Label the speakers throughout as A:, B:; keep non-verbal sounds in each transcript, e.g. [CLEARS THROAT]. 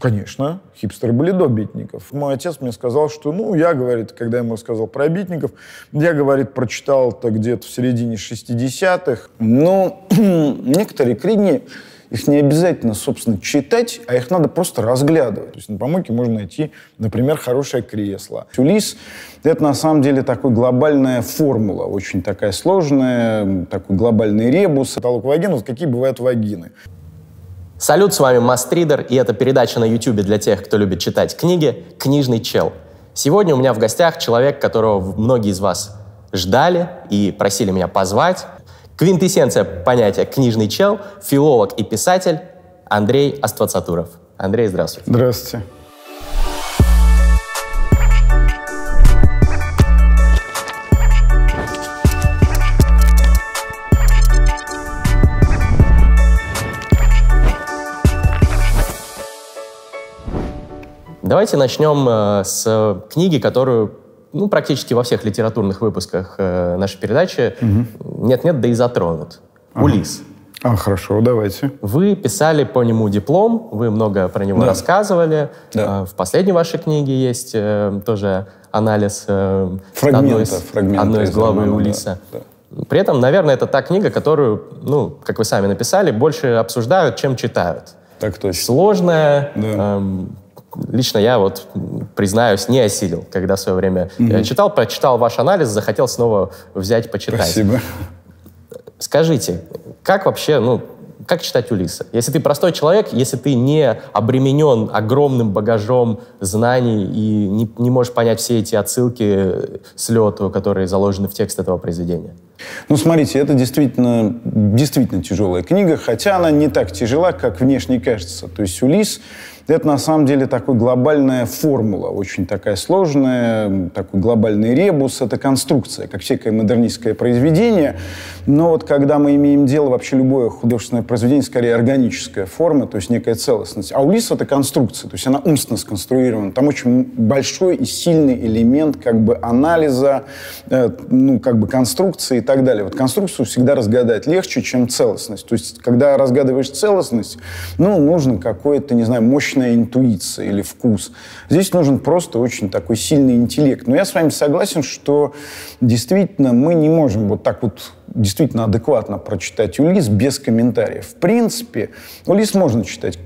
A: Конечно, хипстеры были до битников. Мой отец мне сказал, что, ну, я, говорит, когда ему сказал про битников, я, говорит, прочитал это где-то в середине 60-х. Но [CLEARS THROAT] некоторые книги, их не обязательно, собственно, читать, а их надо просто разглядывать. То есть на помойке можно найти, например, хорошее кресло. Улис — это на самом деле такой глобальная формула, очень такая сложная, такой глобальный ребус. Каталог вагин, вот какие бывают вагины.
B: Салют, с вами Мастридер, и это передача на YouTube для тех, кто любит читать книги «Книжный чел». Сегодня у меня в гостях человек, которого многие из вас ждали и просили меня позвать. Квинтэссенция понятия «книжный чел», филолог и писатель Андрей Аствацатуров. Андрей, здравствуйте.
A: Здравствуйте.
B: Давайте начнем э, с книги, которую ну, практически во всех литературных выпусках э, нашей передачи нет-нет, да и затронут.
A: Ага.
B: «Улисс».
A: А, хорошо, давайте.
B: Вы писали по нему диплом, вы много про него
A: Да.
B: рассказывали.
A: Да.
B: Э, В последней вашей книге есть э, тоже анализ
A: Фрагмента,
B: одной из,
A: фрагмента
B: одной из главы
A: романа, да,
B: Улиса.
A: да.
B: При этом, наверное, это та книга, которую, ну, как вы сами написали, больше обсуждают, чем читают.
A: Так точно.
B: Сложная.
A: Да.
B: эм, лично я вот, признаюсь, не осилил, когда в свое время э, читал, прочитал ваш анализ, захотел снова взять, почитать.
A: Спасибо.
B: Скажите, как вообще, ну, как читать Улиса? Если ты простой человек, если ты не обременен огромным багажом знаний и не, не можешь понять все эти отсылки с лету, которые заложены в текст этого произведения.
A: Ну, смотрите, это действительно, действительно тяжелая книга, хотя она не так тяжела, как внешне кажется. То есть «Улисс» — это на самом деле такой глобальная формула, очень такая сложная, такой глобальный ребус, это конструкция, как всякое модернистское произведение. Но вот когда мы имеем дело, вообще любое художественное произведение, скорее органическая форма, то есть некая целостность. А «Улисс» — это конструкция, то есть она умственно сконструирована. Там очень большой и сильный элемент как бы анализа, э, ну, как бы конструкции и так далее. Вот конструкцию всегда разгадать легче, чем целостность. То есть, когда разгадываешь целостность, ну, нужно какое-то, не знаю, мощная интуиция или вкус. Здесь нужен просто очень такой сильный интеллект. Но я с вами согласен, что действительно мы не можем вот так вот действительно адекватно прочитать Улис без комментариев. В принципе, Улис можно читать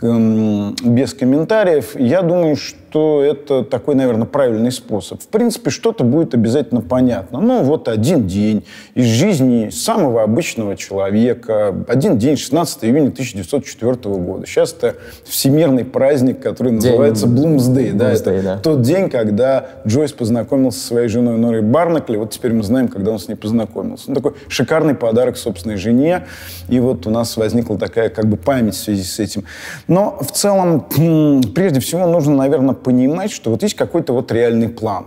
A: эм, без комментариев. Я думаю, что это такой, наверное, правильный способ. В принципе, что-то будет обязательно понятно. Ну, вот один день из жизни самого обычного человека. Один день, 16 июня 1904 года. Сейчас это всемирный праздник, который называется Блумсдей. Да,
B: Блумсдей,
A: это
B: да.
A: тот день, когда Джойс познакомился со своей женой Норой Барнакли. Вот теперь мы знаем, когда он с ней познакомился. Ну, такой шикарный подарок собственной жене. И вот у нас возникла такая как бы память в связи с этим. Но в целом, прежде всего, нужно, наверное, понимать, что вот есть какой-то вот реальный план.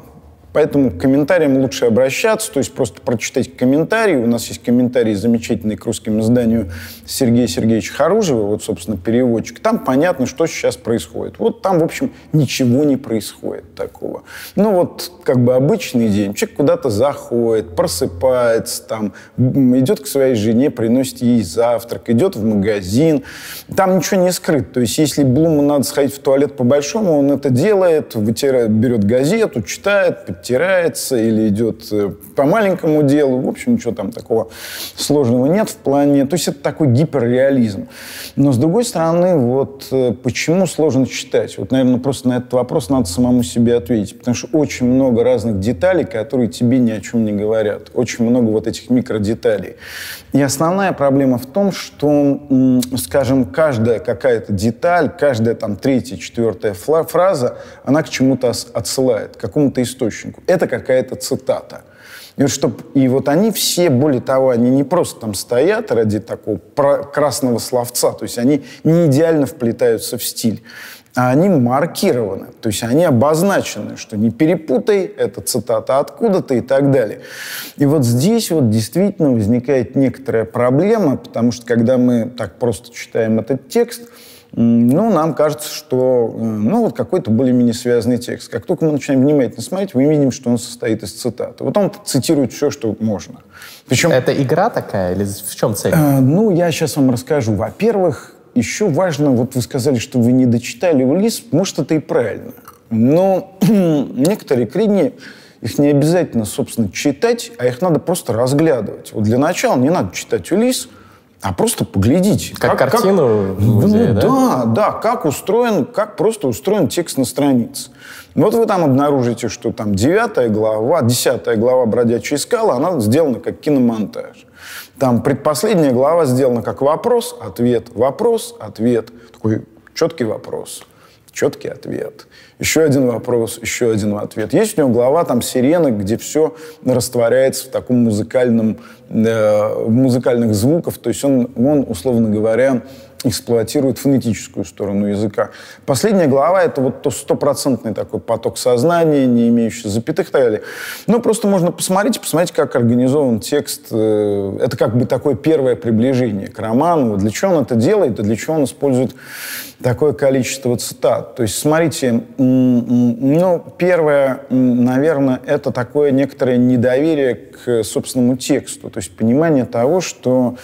A: Поэтому к комментариям лучше обращаться, то есть просто прочитать комментарии. У нас есть комментарий замечательный к русскому изданию Сергея Сергеевича Харужева, вот, собственно, переводчик. Там понятно, что сейчас происходит. Вот там, в общем, ничего не происходит такого. Ну вот, как бы обычный день. Человек куда-то заходит, просыпается, там, идет к своей жене, приносит ей завтрак, идет в магазин. Там ничего не скрыто. То есть если Блуму надо сходить в туалет по-большому, он это делает, вытирает, берет газету, читает, подтирается или идет э, по маленькому делу. В общем, ничего там такого сложного нет в плане... То есть это такой гиперреализм. Но, с другой стороны, вот э, почему сложно читать? Вот, наверное, просто на этот вопрос надо самому себе ответить. Потому что очень много разных деталей, которые тебе ни о чем не говорят. Очень много вот этих микродеталей. И основная проблема в том, что, скажем, каждая какая-то деталь, каждая там третья, четвертая фраза, она к чему-то отсылает, к какому-то источнику. Это какая-то цитата. И вот, чтоб, и вот они все, более того, они не просто там стоят ради такого красного словца, то есть они не идеально вплетаются в стиль, а они маркированы, то есть они обозначены, что не перепутай, это цитата откуда-то и так далее. И вот здесь вот действительно возникает некоторая проблема, потому что когда мы так просто читаем этот текст, ну, нам кажется, что, э, ну, вот какой-то более-менее связанный текст. Как только мы начинаем внимательно смотреть, мы видим, что он состоит из цитаты. Вот он цитирует все, что можно. Причем
B: Это игра такая или в чем цель?
A: Э, Ну, я сейчас вам расскажу. Во-первых, еще важно, вот вы сказали, что вы не дочитали Улис, может, это и правильно. Но [CLEARS THROAT] некоторые книги, их не обязательно, собственно, читать, а их надо просто разглядывать. Вот для начала не надо читать Улис, а просто поглядите.
B: Как, как картину как, в музее,
A: ну, да? Да, да, как устроен, как просто устроен текст на странице. Вот вы там обнаружите, что там девятая глава, десятая глава «Бродячая скала», она сделана как киномонтаж. Там предпоследняя глава сделана как вопрос, ответ, вопрос, ответ. Такой четкий вопрос, четкий ответ. Еще один вопрос, еще один ответ. Есть у него глава там «Сирена», где все растворяется в таком музыкальном, э, музыкальных звуках. То есть он, он, условно говоря, эксплуатирует фонетическую сторону языка. Последняя глава — это вот то стопроцентный такой поток сознания, не имеющий запятых и так далее. Ну, просто можно посмотреть, посмотреть, как организован текст. Э, это как бы такое первое приближение к роману. Для чего он это делает и для чего он использует такое количество цитат. То есть, смотрите, ну, первое, наверное, это такое некоторое недоверие к собственному тексту. То есть понимание того, что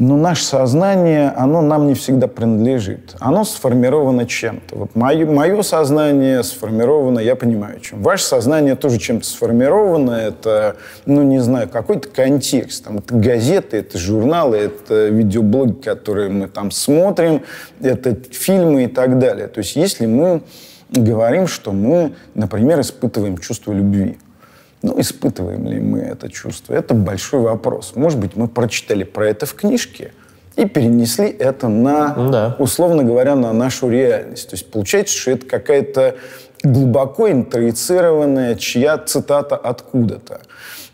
A: но наше сознание, оно нам не всегда принадлежит. Оно сформировано чем-то. Вот мое, мое сознание сформировано, я понимаю, чем. Ваше сознание тоже чем-то сформировано. Это, ну, не знаю, какой-то контекст. Там, это газеты, это журналы, это видеоблоги, которые мы там смотрим, это фильмы и так далее. То есть если мы говорим, что мы, например, испытываем чувство любви, ну, испытываем ли мы это чувство? Это большой вопрос. Может быть, мы прочитали про это в книжке и перенесли это на, да. условно говоря, на нашу реальность. То есть получается, что это какая-то глубоко интроицированная чья цитата откуда-то.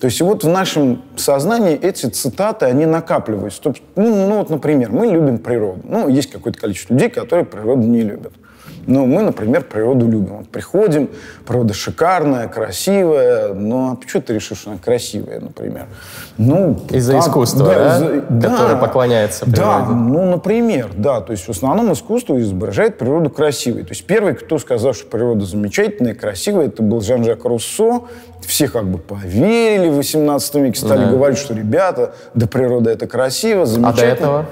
A: То есть вот в нашем сознании эти цитаты, они накапливаются. Ну, ну вот, например, мы любим природу. Ну, есть какое-то количество людей, которые природу не любят. Но мы, например, природу любим. Вот приходим, природа шикарная, красивая, но а почему ты решил, что она красивая, например?
B: Ну, Из-за как, искусства, да? да?
A: да
B: Которое поклоняется природе.
A: Да, ну, например, да. То есть в основном искусство изображает природу красивой. То есть первый, кто сказал, что природа замечательная, красивая, это был Жан-Жак Руссо. Все как бы поверили в 18 веке, стали да. говорить, что, ребята, да природа это красиво, замечательно. А до этого?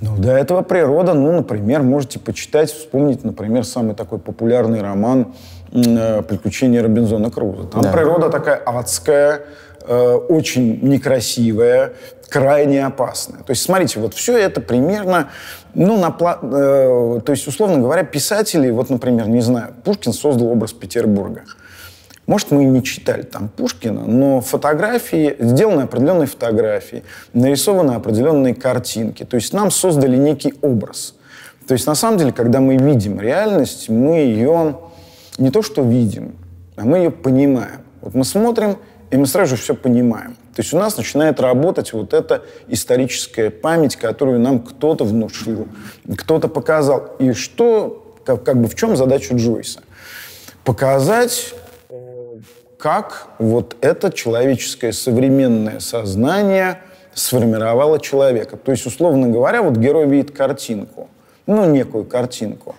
A: Ну, до этого природа, ну, например, можете почитать, вспомнить, например, самый такой популярный роман э, «Приключения Робинзона Круза». Там да. природа такая адская, э, очень некрасивая, крайне опасная. То есть, смотрите, вот все это примерно, ну, на, э, то есть, условно говоря, писатели, вот, например, не знаю, Пушкин создал образ Петербурга. Может, мы и не читали там Пушкина, но фотографии, сделаны определенные фотографии, нарисованы определенные картинки. То есть нам создали некий образ. То есть на самом деле, когда мы видим реальность, мы ее не то что видим, а мы ее понимаем. Вот мы смотрим, и мы сразу же все понимаем. То есть у нас начинает работать вот эта историческая память, которую нам кто-то внушил, кто-то показал. И что, как, как бы в чем задача Джойса? Показать как вот это человеческое современное сознание сформировало человека. То есть, условно говоря, вот герой видит картинку, ну, некую картинку.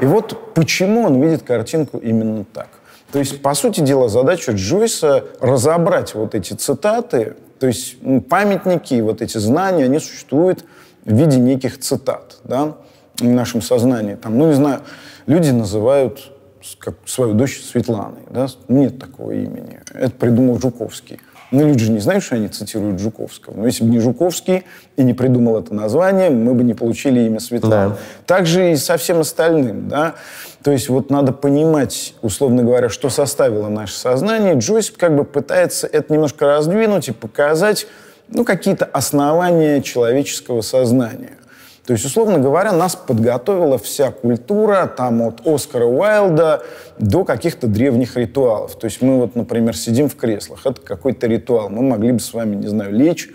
A: И вот почему он видит картинку именно так. То есть, по сути дела, задача Джойса разобрать вот эти цитаты, то есть памятники, вот эти знания, они существуют в виде неких цитат, да, в нашем сознании. Там, ну, не знаю, люди называют как свою дочь Светланой. Да? Нет такого имени. Это придумал Жуковский. Ну, люди же не знают, что они цитируют Жуковского. Но если бы не Жуковский и не придумал это название, мы бы не получили имя Светлана. Да. Так же и со всем остальным. Да? То есть вот надо понимать, условно говоря, что составило наше сознание. Джойс как бы пытается это немножко раздвинуть и показать ну, какие-то основания человеческого сознания. То есть, условно говоря, нас подготовила вся культура, там от Оскара Уайлда до каких-то древних ритуалов. То есть мы вот, например, сидим в креслах, это какой-то ритуал. Мы могли бы с вами, не знаю, лечь,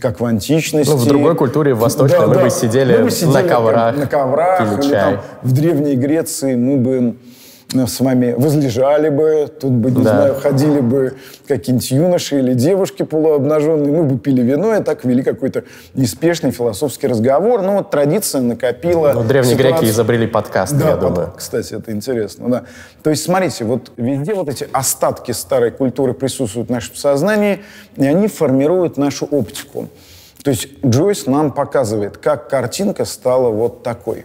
A: как в античности. Ну,
B: в другой культуре, в восточной, да, мы, да. Бы сидели мы бы сидели на коврах,
A: на коврах или чай. там в Древней Греции мы бы с вами возлежали бы, тут бы, не да. знаю, ходили бы какие-нибудь юноши или девушки полуобнаженные, мы бы пили вино и так вели какой-то неспешный философский разговор. Ну, вот традиция накопила...
B: Ну, древние ситуацию. греки изобрели подкаст, да, я думаю.
A: Под... Кстати, это интересно, да. То есть, смотрите, вот везде вот эти остатки старой культуры присутствуют в нашем сознании, и они формируют нашу оптику. То есть Джойс нам показывает, как картинка стала вот такой.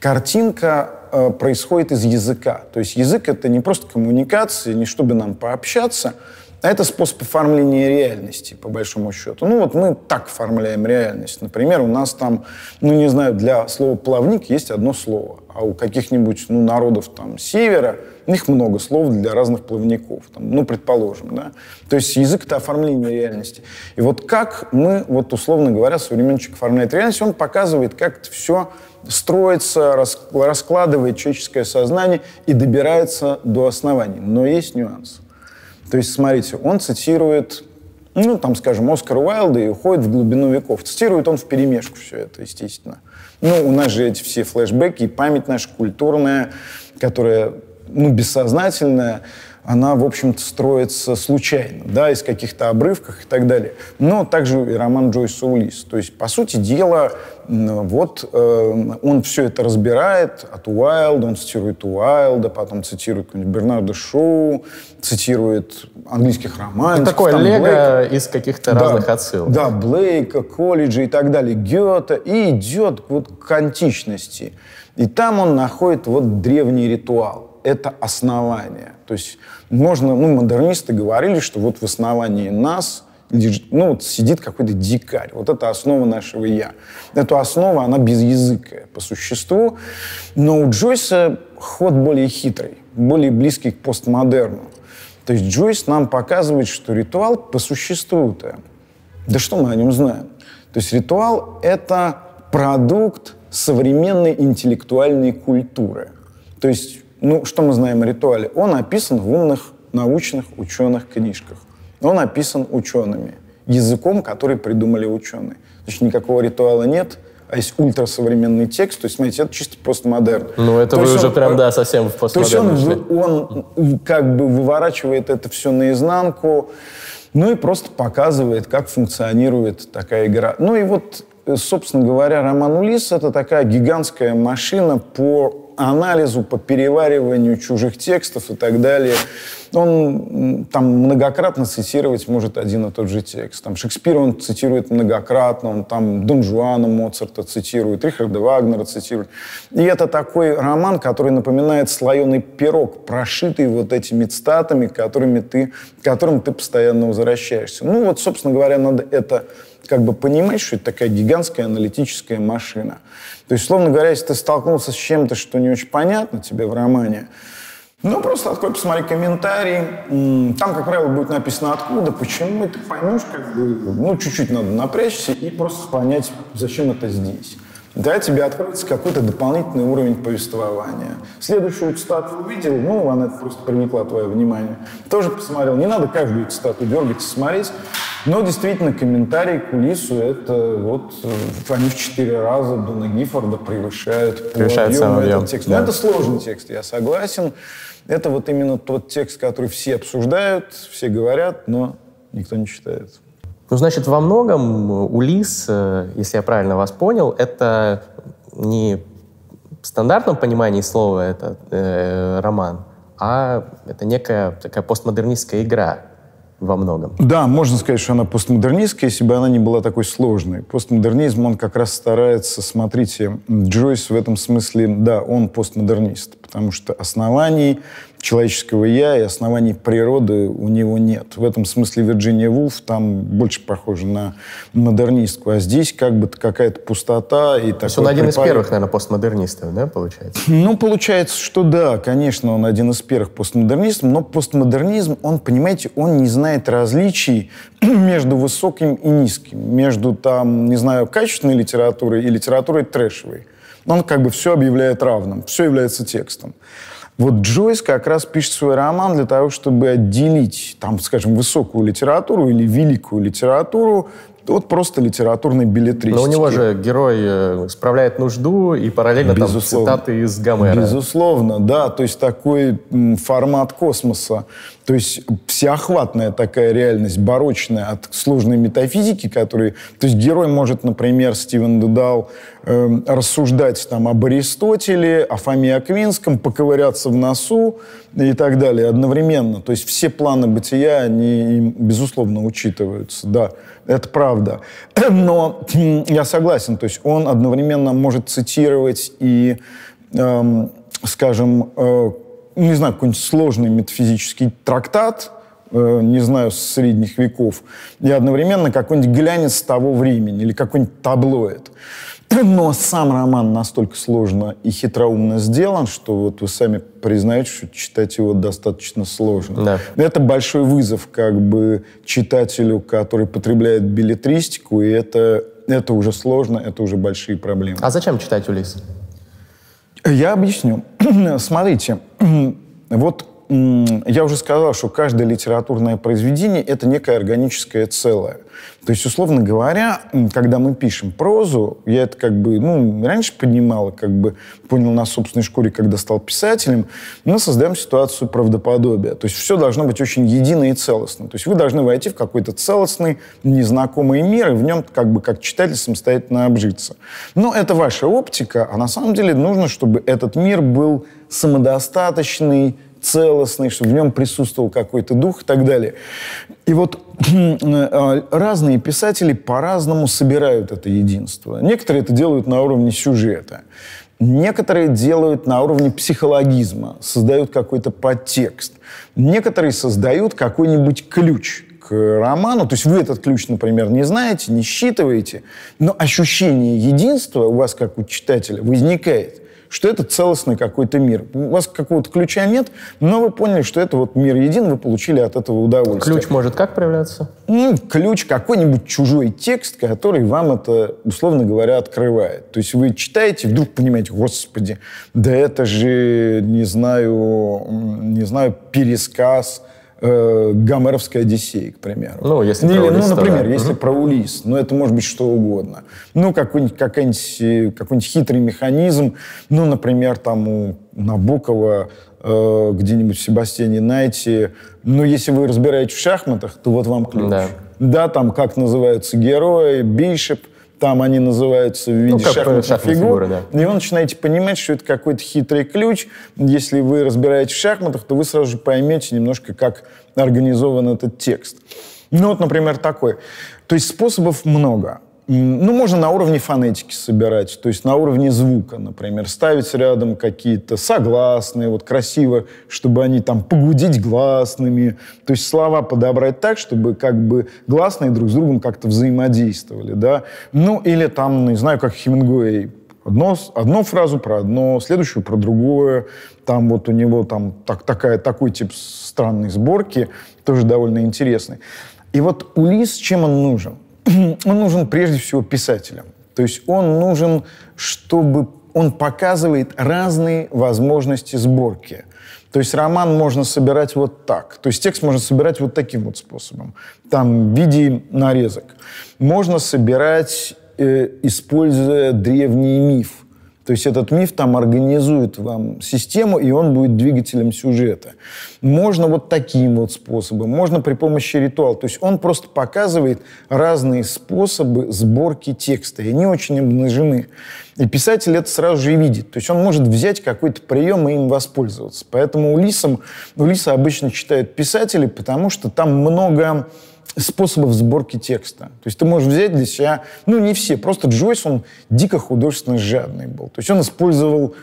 A: Картинка э, происходит из языка. То есть язык — это не просто коммуникация, не чтобы нам пообщаться, а это способ оформления реальности, по большому счету. Ну вот мы так оформляем реальность. Например, у нас там, ну не знаю, для слова «плавник» есть одно слово, а у каких-нибудь ну, народов там севера у них много слов для разных плавников, там, ну, предположим, да. То есть язык — это оформление реальности. И вот как мы, вот условно говоря, современничек оформляет реальность, он показывает, как это все строится, раскладывает человеческое сознание и добирается до оснований. Но есть нюанс. То есть, смотрите, он цитирует, ну, там, скажем, Оскара Уайлда и уходит в глубину веков. Цитирует он в перемешку все это, естественно. Ну, у нас же эти все флешбеки и память наша культурная, которая, ну, бессознательная, она, в общем-то, строится случайно, да, из каких-то обрывков и так далее. Но также и роман Джойса Улис. То есть, по сути дела, вот э, он все это разбирает от Уайлда, он цитирует Уайлда, потом цитирует Бернарда Шоу, цитирует английских романов.
B: Это такое лего из каких-то да, разных отсылок.
A: Да, Блейка, колледжа и так далее, Гёта, и идет вот к античности. И там он находит вот древний ритуал. Это основание. То есть можно, ну, модернисты говорили, что вот в основании нас ну, вот сидит какой-то дикарь. Вот это основа нашего «я». Эта основа, она безязыкая по существу. Но у Джойса ход более хитрый, более близкий к постмодерну. То есть Джойс нам показывает, что ритуал по существу-то, да что мы о нем знаем? То есть ритуал — это продукт современной интеллектуальной культуры. То есть ну, что мы знаем о ритуале? Он описан в умных научных ученых книжках. Он описан учеными, языком, который придумали ученые. Значит, никакого ритуала нет, а есть ультрасовременный текст, то есть, смотрите, это чисто постмодерн.
B: Ну, это
A: то
B: вы уже он, прям, да, совсем в постмодерн
A: То есть он, он как бы выворачивает это все наизнанку, ну и просто показывает, как функционирует такая игра. Ну и вот, собственно говоря, Роман Улис — это такая гигантская машина по анализу, по перевариванию чужих текстов и так далее. Он там многократно цитировать может один и тот же текст. Там Шекспир он цитирует многократно, он там Дон Жуана Моцарта цитирует, Рихарда Вагнера цитирует. И это такой роман, который напоминает слоеный пирог, прошитый вот этими цитатами, которыми ты, к которым ты постоянно возвращаешься. Ну вот, собственно говоря, надо это как бы понимать, что это такая гигантская аналитическая машина. То есть, условно говоря, если ты столкнулся с чем-то, что не очень понятно тебе в романе, ну, просто открой, посмотри комментарии. Там, как правило, будет написано откуда, почему, и ты поймешь, как бы, ну, чуть-чуть надо напрячься и просто понять, зачем это здесь. Да, тебе откроется какой-то дополнительный уровень повествования. Следующую цитату увидел, ну, она просто привлекла твое внимание. Тоже посмотрел. Не надо каждую цитату дергать и смотреть. Но действительно, комментарии к Улису, это вот э, они в четыре раза Дуна Гиффорда превышают
B: по объему этот
A: текст. Да. Но это сложный текст, я согласен. Это вот именно тот текст, который все обсуждают, все говорят, но никто не читает.
B: Ну, значит, во многом Улис, э, если я правильно вас понял, это не в стандартном понимании слова это э, роман, а это некая такая постмодернистская игра во многом.
A: Да, можно сказать, что она постмодернистская, если бы она не была такой сложной. Постмодернизм, он как раз старается, смотрите, Джойс в этом смысле, да, он постмодернист, потому что оснований человеческого «я» и оснований природы у него нет. В этом смысле Вирджиния Вулф там больше похожа на модернистку, а здесь как бы какая-то пустота. И То
B: есть он один припад... из первых, наверное, постмодернистов, да, получается?
A: Ну, получается, что да, конечно, он один из первых постмодернистов, но постмодернизм, он, понимаете, он не знает различий [CLEARS THROAT] между высоким и низким, между, там, не знаю, качественной литературой и литературой трэшевой. Он как бы все объявляет равным, все является текстом. Вот Джойс как раз пишет свой роман для того, чтобы отделить, там, скажем, высокую литературу или великую литературу от просто литературной билетристики.
B: Но у него же герой э, справляет нужду и параллельно Безусловно. там цитаты из Гомера.
A: Безусловно, да. То есть такой формат космоса. То есть всеохватная такая реальность, барочная от сложной метафизики, которой... То есть герой может, например, Стивен Дедал э, рассуждать там об Аристотеле, о Фоме Аквинском, поковыряться в носу и так далее одновременно. То есть все планы бытия, они, безусловно, учитываются, да, это правда. [CLEARS THROAT] Но я согласен, то есть он одновременно может цитировать и, э, скажем, э, не знаю, какой-нибудь сложный метафизический трактат, Э, не знаю, с средних веков, и одновременно какой-нибудь глянец того времени или какой-нибудь таблоид. Но сам роман настолько сложно и хитроумно сделан, что вот вы сами признаете, что читать его достаточно сложно. Да. Это большой вызов как бы читателю, который потребляет билетристику, и это, это уже сложно, это уже большие проблемы.
B: А зачем читать Улис?
A: Я объясню. [CLEARS THROAT] Смотрите, [CLEARS THROAT] вот я уже сказал, что каждое литературное произведение — это некое органическое целое. То есть, условно говоря, когда мы пишем прозу, я это как бы, ну, раньше понимал, как бы понял на собственной шкуре, когда стал писателем, мы создаем ситуацию правдоподобия. То есть все должно быть очень едино и целостно. То есть вы должны войти в какой-то целостный, незнакомый мир, и в нем как бы как читатель самостоятельно обжиться. Но это ваша оптика, а на самом деле нужно, чтобы этот мир был самодостаточный, целостный, чтобы в нем присутствовал какой-то дух и так далее. И вот э, разные писатели по-разному собирают это единство. Некоторые это делают на уровне сюжета. Некоторые делают на уровне психологизма, создают какой-то подтекст. Некоторые создают какой-нибудь ключ к роману. То есть вы этот ключ, например, не знаете, не считываете, но ощущение единства у вас, как у читателя, возникает – что это целостный какой-то мир. У вас какого-то ключа нет, но вы поняли, что это вот мир един, вы получили от этого удовольствие.
B: Ключ может как проявляться?
A: Ну, ключ какой-нибудь чужой текст, который вам это, условно говоря, открывает. То есть вы читаете, вдруг понимаете, господи, да это же, не знаю, не знаю, пересказ, э, Гомеровской Одиссеи, к примеру.
B: Ну, если Или, про
A: Улис, Ну, например,
B: да.
A: если угу. про Улис, ну, это может быть что угодно. Ну, какой-нибудь, какой-нибудь, э, какой-нибудь хитрый механизм, ну, например, там у Набокова э, где-нибудь в Себастьяне Найте, ну, если вы разбираетесь в шахматах, то вот вам ключ. Да. Да, там как называются герои, бишеп – там они называются в виде ну, шахматных фигур. Фигуры, да. И вы начинаете понимать, что это какой-то хитрый ключ. Если вы разбираетесь в шахматах, то вы сразу же поймете немножко, как организован этот текст. Ну вот, например, такой. То есть способов много. Ну, можно на уровне фонетики собирать, то есть на уровне звука, например, ставить рядом какие-то согласные, вот красиво, чтобы они там погудить гласными, то есть слова подобрать так, чтобы как бы гласные друг с другом как-то взаимодействовали, да. Ну, или там, не знаю, как Хемингуэй, одно, одну фразу про одно, следующую про другое, там вот у него там так, такая, такой тип странной сборки, тоже довольно интересный. И вот Улис, чем он нужен? [CLEARS THROAT] он нужен прежде всего писателям. То есть он нужен, чтобы он показывает разные возможности сборки. То есть роман можно собирать вот так. То есть текст можно собирать вот таким вот способом. Там в виде нарезок. Можно собирать, э, используя древний миф. То есть этот миф там организует вам систему, и он будет двигателем сюжета. Можно вот таким вот способом, можно при помощи ритуала. То есть он просто показывает разные способы сборки текста, и они очень обнажены. И писатель это сразу же видит. То есть он может взять какой-то прием и им воспользоваться. Поэтому Улисом, Улиса обычно читают писатели, потому что там много способов сборки текста. То есть ты можешь взять для себя, ну не все, просто Джойс, он дико художественно жадный был. То есть он использовал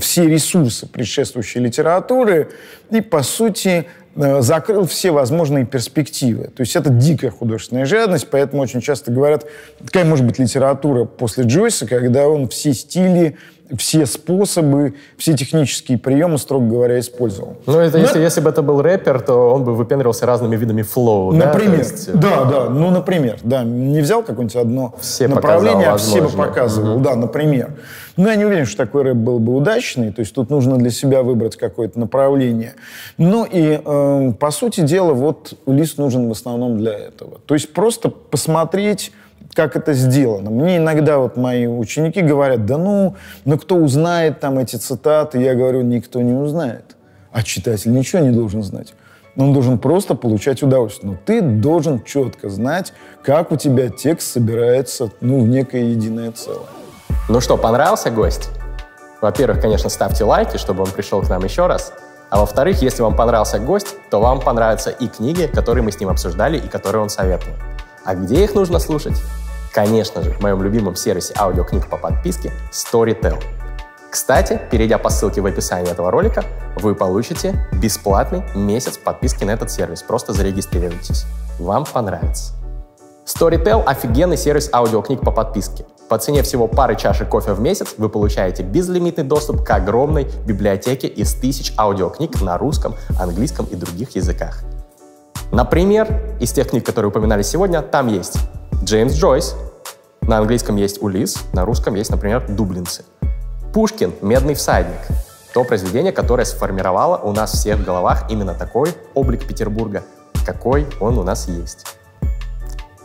A: все ресурсы предшествующей литературы и, по сути, э, закрыл все возможные перспективы. То есть это дикая художественная жадность, поэтому очень часто говорят, какая может быть литература после Джойса, когда он все стили все способы, все технические приемы, строго говоря, использовал.
B: Ну, это Но... если, если бы это был рэпер, то он бы выпендривался разными видами флоу,
A: Например,
B: да?
A: Есть... да, да, ну, например, да, не взял какое-нибудь одно все направление, а все бы показывал, угу. да, например. Но я не уверен, что такой рэп был бы удачный, то есть тут нужно для себя выбрать какое-то направление. Ну и, э, по сути дела, вот лист нужен в основном для этого. То есть просто посмотреть как это сделано. Мне иногда вот мои ученики говорят, да ну, ну кто узнает там эти цитаты? Я говорю, никто не узнает. А читатель ничего не должен знать. Он должен просто получать удовольствие. Но ты должен четко знать, как у тебя текст собирается ну, в некое единое целое.
B: Ну что, понравился гость? Во-первых, конечно, ставьте лайки, чтобы он пришел к нам еще раз. А во-вторых, если вам понравился гость, то вам понравятся и книги, которые мы с ним обсуждали и которые он советует. А где их нужно слушать? Конечно же, в моем любимом сервисе аудиокниг по подписке Storytel. Кстати, перейдя по ссылке в описании этого ролика, вы получите бесплатный месяц подписки на этот сервис. Просто зарегистрируйтесь. Вам понравится. Storytel – офигенный сервис аудиокниг по подписке. По цене всего пары чашек кофе в месяц вы получаете безлимитный доступ к огромной библиотеке из тысяч аудиокниг на русском, английском и других языках. Например, из тех книг, которые упоминали сегодня, там есть Джеймс Джойс, на английском есть Улис, на русском есть, например, Дублинцы. Пушкин «Медный всадник» — то произведение, которое сформировало у нас всех в головах именно такой облик Петербурга, какой он у нас есть.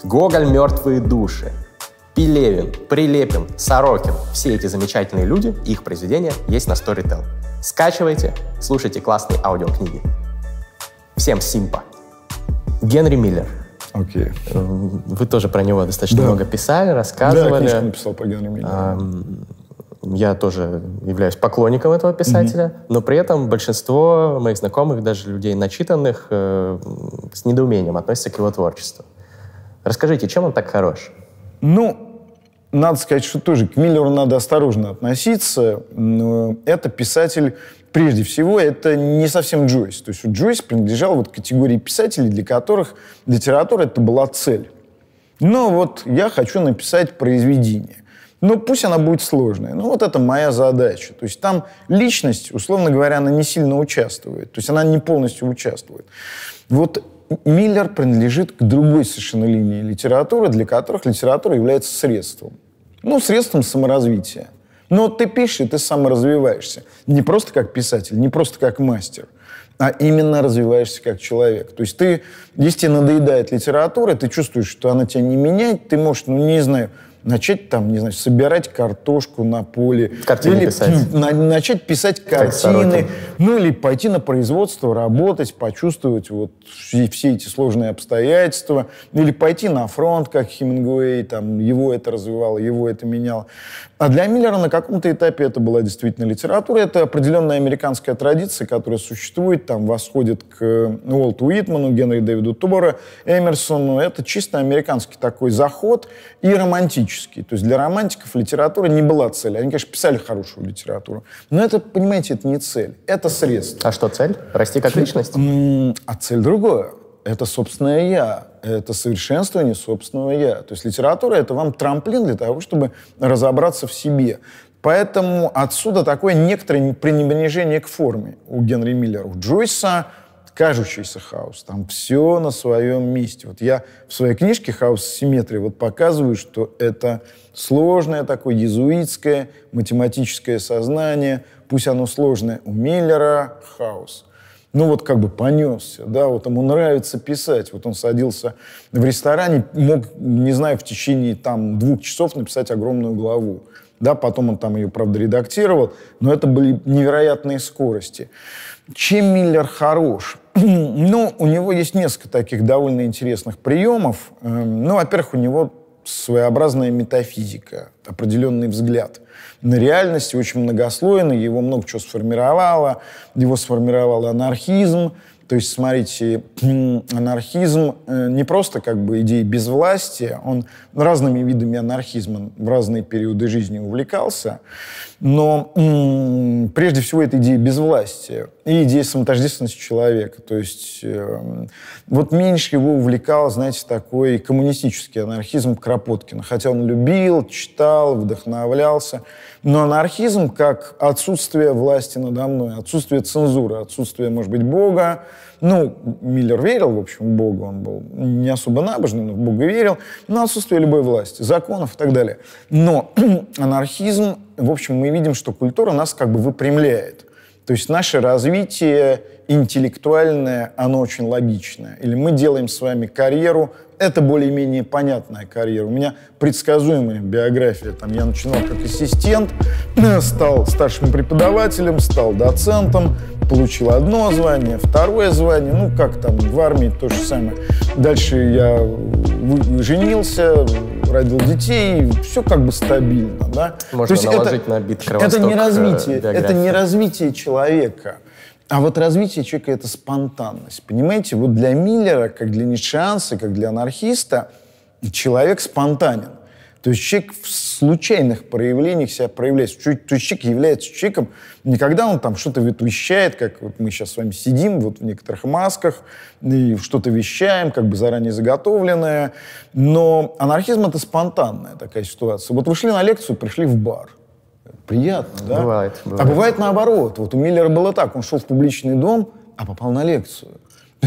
B: Гоголь «Мертвые души», Пелевин, Прилепин, Сорокин – все эти замечательные люди, их произведения есть на Storytel. Скачивайте, слушайте классные аудиокниги. Всем симпа. Генри Миллер.
A: Окей.
B: Okay. Вы тоже про него достаточно
A: да.
B: много писали, рассказывали. Да,
A: книжку написал по Генри Миллеру.
B: Я тоже являюсь поклонником этого писателя, mm-hmm. но при этом большинство моих знакомых, даже людей начитанных, э, с недоумением относятся к его творчеству. Расскажите, чем он так хорош?
A: Ну, надо сказать, что тоже к Миллеру надо осторожно относиться. Но это писатель, прежде всего, это не совсем Джойс. То есть Джойс принадлежал вот категории писателей, для которых литература это была цель. Но вот я хочу написать произведение. Ну, пусть она будет сложная. Ну, вот это моя задача. То есть там личность, условно говоря, она не сильно участвует. То есть она не полностью участвует. Вот Миллер принадлежит к другой совершенно линии литературы, для которых литература является средством. Ну, средством саморазвития. Но ты пишешь, и ты саморазвиваешься. Не просто как писатель, не просто как мастер, а именно развиваешься как человек. То есть ты, если тебе надоедает литература, ты чувствуешь, что она тебя не меняет, ты можешь, ну, не знаю, начать там, не знаю, собирать картошку на поле.
B: Картины или писать. [LAUGHS]
A: На, начать писать картины. Ну, или пойти на производство, работать, почувствовать вот все, все эти сложные обстоятельства. Или пойти на фронт, как Хемингуэй, там, его это развивало, его это меняло. А для Миллера на каком-то этапе это была действительно литература. Это определенная американская традиция, которая существует, там восходит к Уолту Уитману, Генри Дэвиду Тубора, Эмерсону. Это чисто американский такой заход и романтический. То есть для романтиков литература не была целью. Они, конечно, писали хорошую литературу. Но это, понимаете, это не цель. Это средство.
B: А что цель? Расти как личность?
A: А цель другое это собственное «я», это совершенствование собственного «я». То есть литература — это вам трамплин для того, чтобы разобраться в себе. Поэтому отсюда такое некоторое пренебрежение к форме у Генри Миллера. У Джойса кажущийся хаос. Там все на своем месте. Вот я в своей книжке «Хаос симметрии» вот показываю, что это сложное такое езуитское математическое сознание. Пусть оно сложное. У Миллера хаос ну вот как бы понесся, да, вот ему нравится писать. Вот он садился в ресторане, мог, не знаю, в течение там двух часов написать огромную главу. Да, потом он там ее, правда, редактировал, но это были невероятные скорости. Чем Миллер хорош? [CLEARS THROAT] ну, у него есть несколько таких довольно интересных приемов. Эм, ну, во-первых, у него своеобразная метафизика, определенный взгляд на реальность, очень многослойный, его много чего сформировало, его сформировал анархизм, то есть, смотрите, [CLEARS THROAT] анархизм э, не просто как бы идея безвластия, он разными видами анархизма в разные периоды жизни увлекался, но прежде всего это идея безвластия и идея самотождественности человека. То есть э, вот меньше его увлекал, знаете, такой коммунистический анархизм Кропоткина, хотя он любил, читал, вдохновлялся. Но анархизм как отсутствие власти надо мной, отсутствие цензуры, отсутствие, может быть, Бога. Ну, Миллер верил, в общем, в Бога, он был не особо набожный, но в Бога верил, но отсутствие любой власти, законов и так далее. Но [CLEARS THROAT] анархизм, в общем, мы видим, что культура нас как бы выпрямляет. То есть наше развитие интеллектуальное, оно очень логичное. Или мы делаем с вами карьеру это более-менее понятная карьера. У меня предсказуемая биография. Там я начинал как ассистент, стал старшим преподавателем, стал доцентом, получил одно звание, второе звание, ну, как там в армии то же самое. Дальше я женился, родил детей, все как бы стабильно, да.
B: Можно То есть это, на бит
A: Это не развитие, э, это не развитие человека. А вот развитие человека — это спонтанность. Понимаете, вот для Миллера, как для ницшеанца, как для анархиста, человек спонтанен. То есть человек в случайных проявлениях себя проявляет. То есть человек является человеком не когда он там что-то вещает, как вот мы сейчас с вами сидим вот в некоторых масках и что-то вещаем, как бы заранее заготовленное. Но анархизм — это спонтанная такая ситуация. Вот вы шли на лекцию, пришли в бар. Приятно, да?
B: Бывает, бывает.
A: А бывает наоборот. Вот у Миллера было так. Он шел в публичный дом, а попал на лекцию.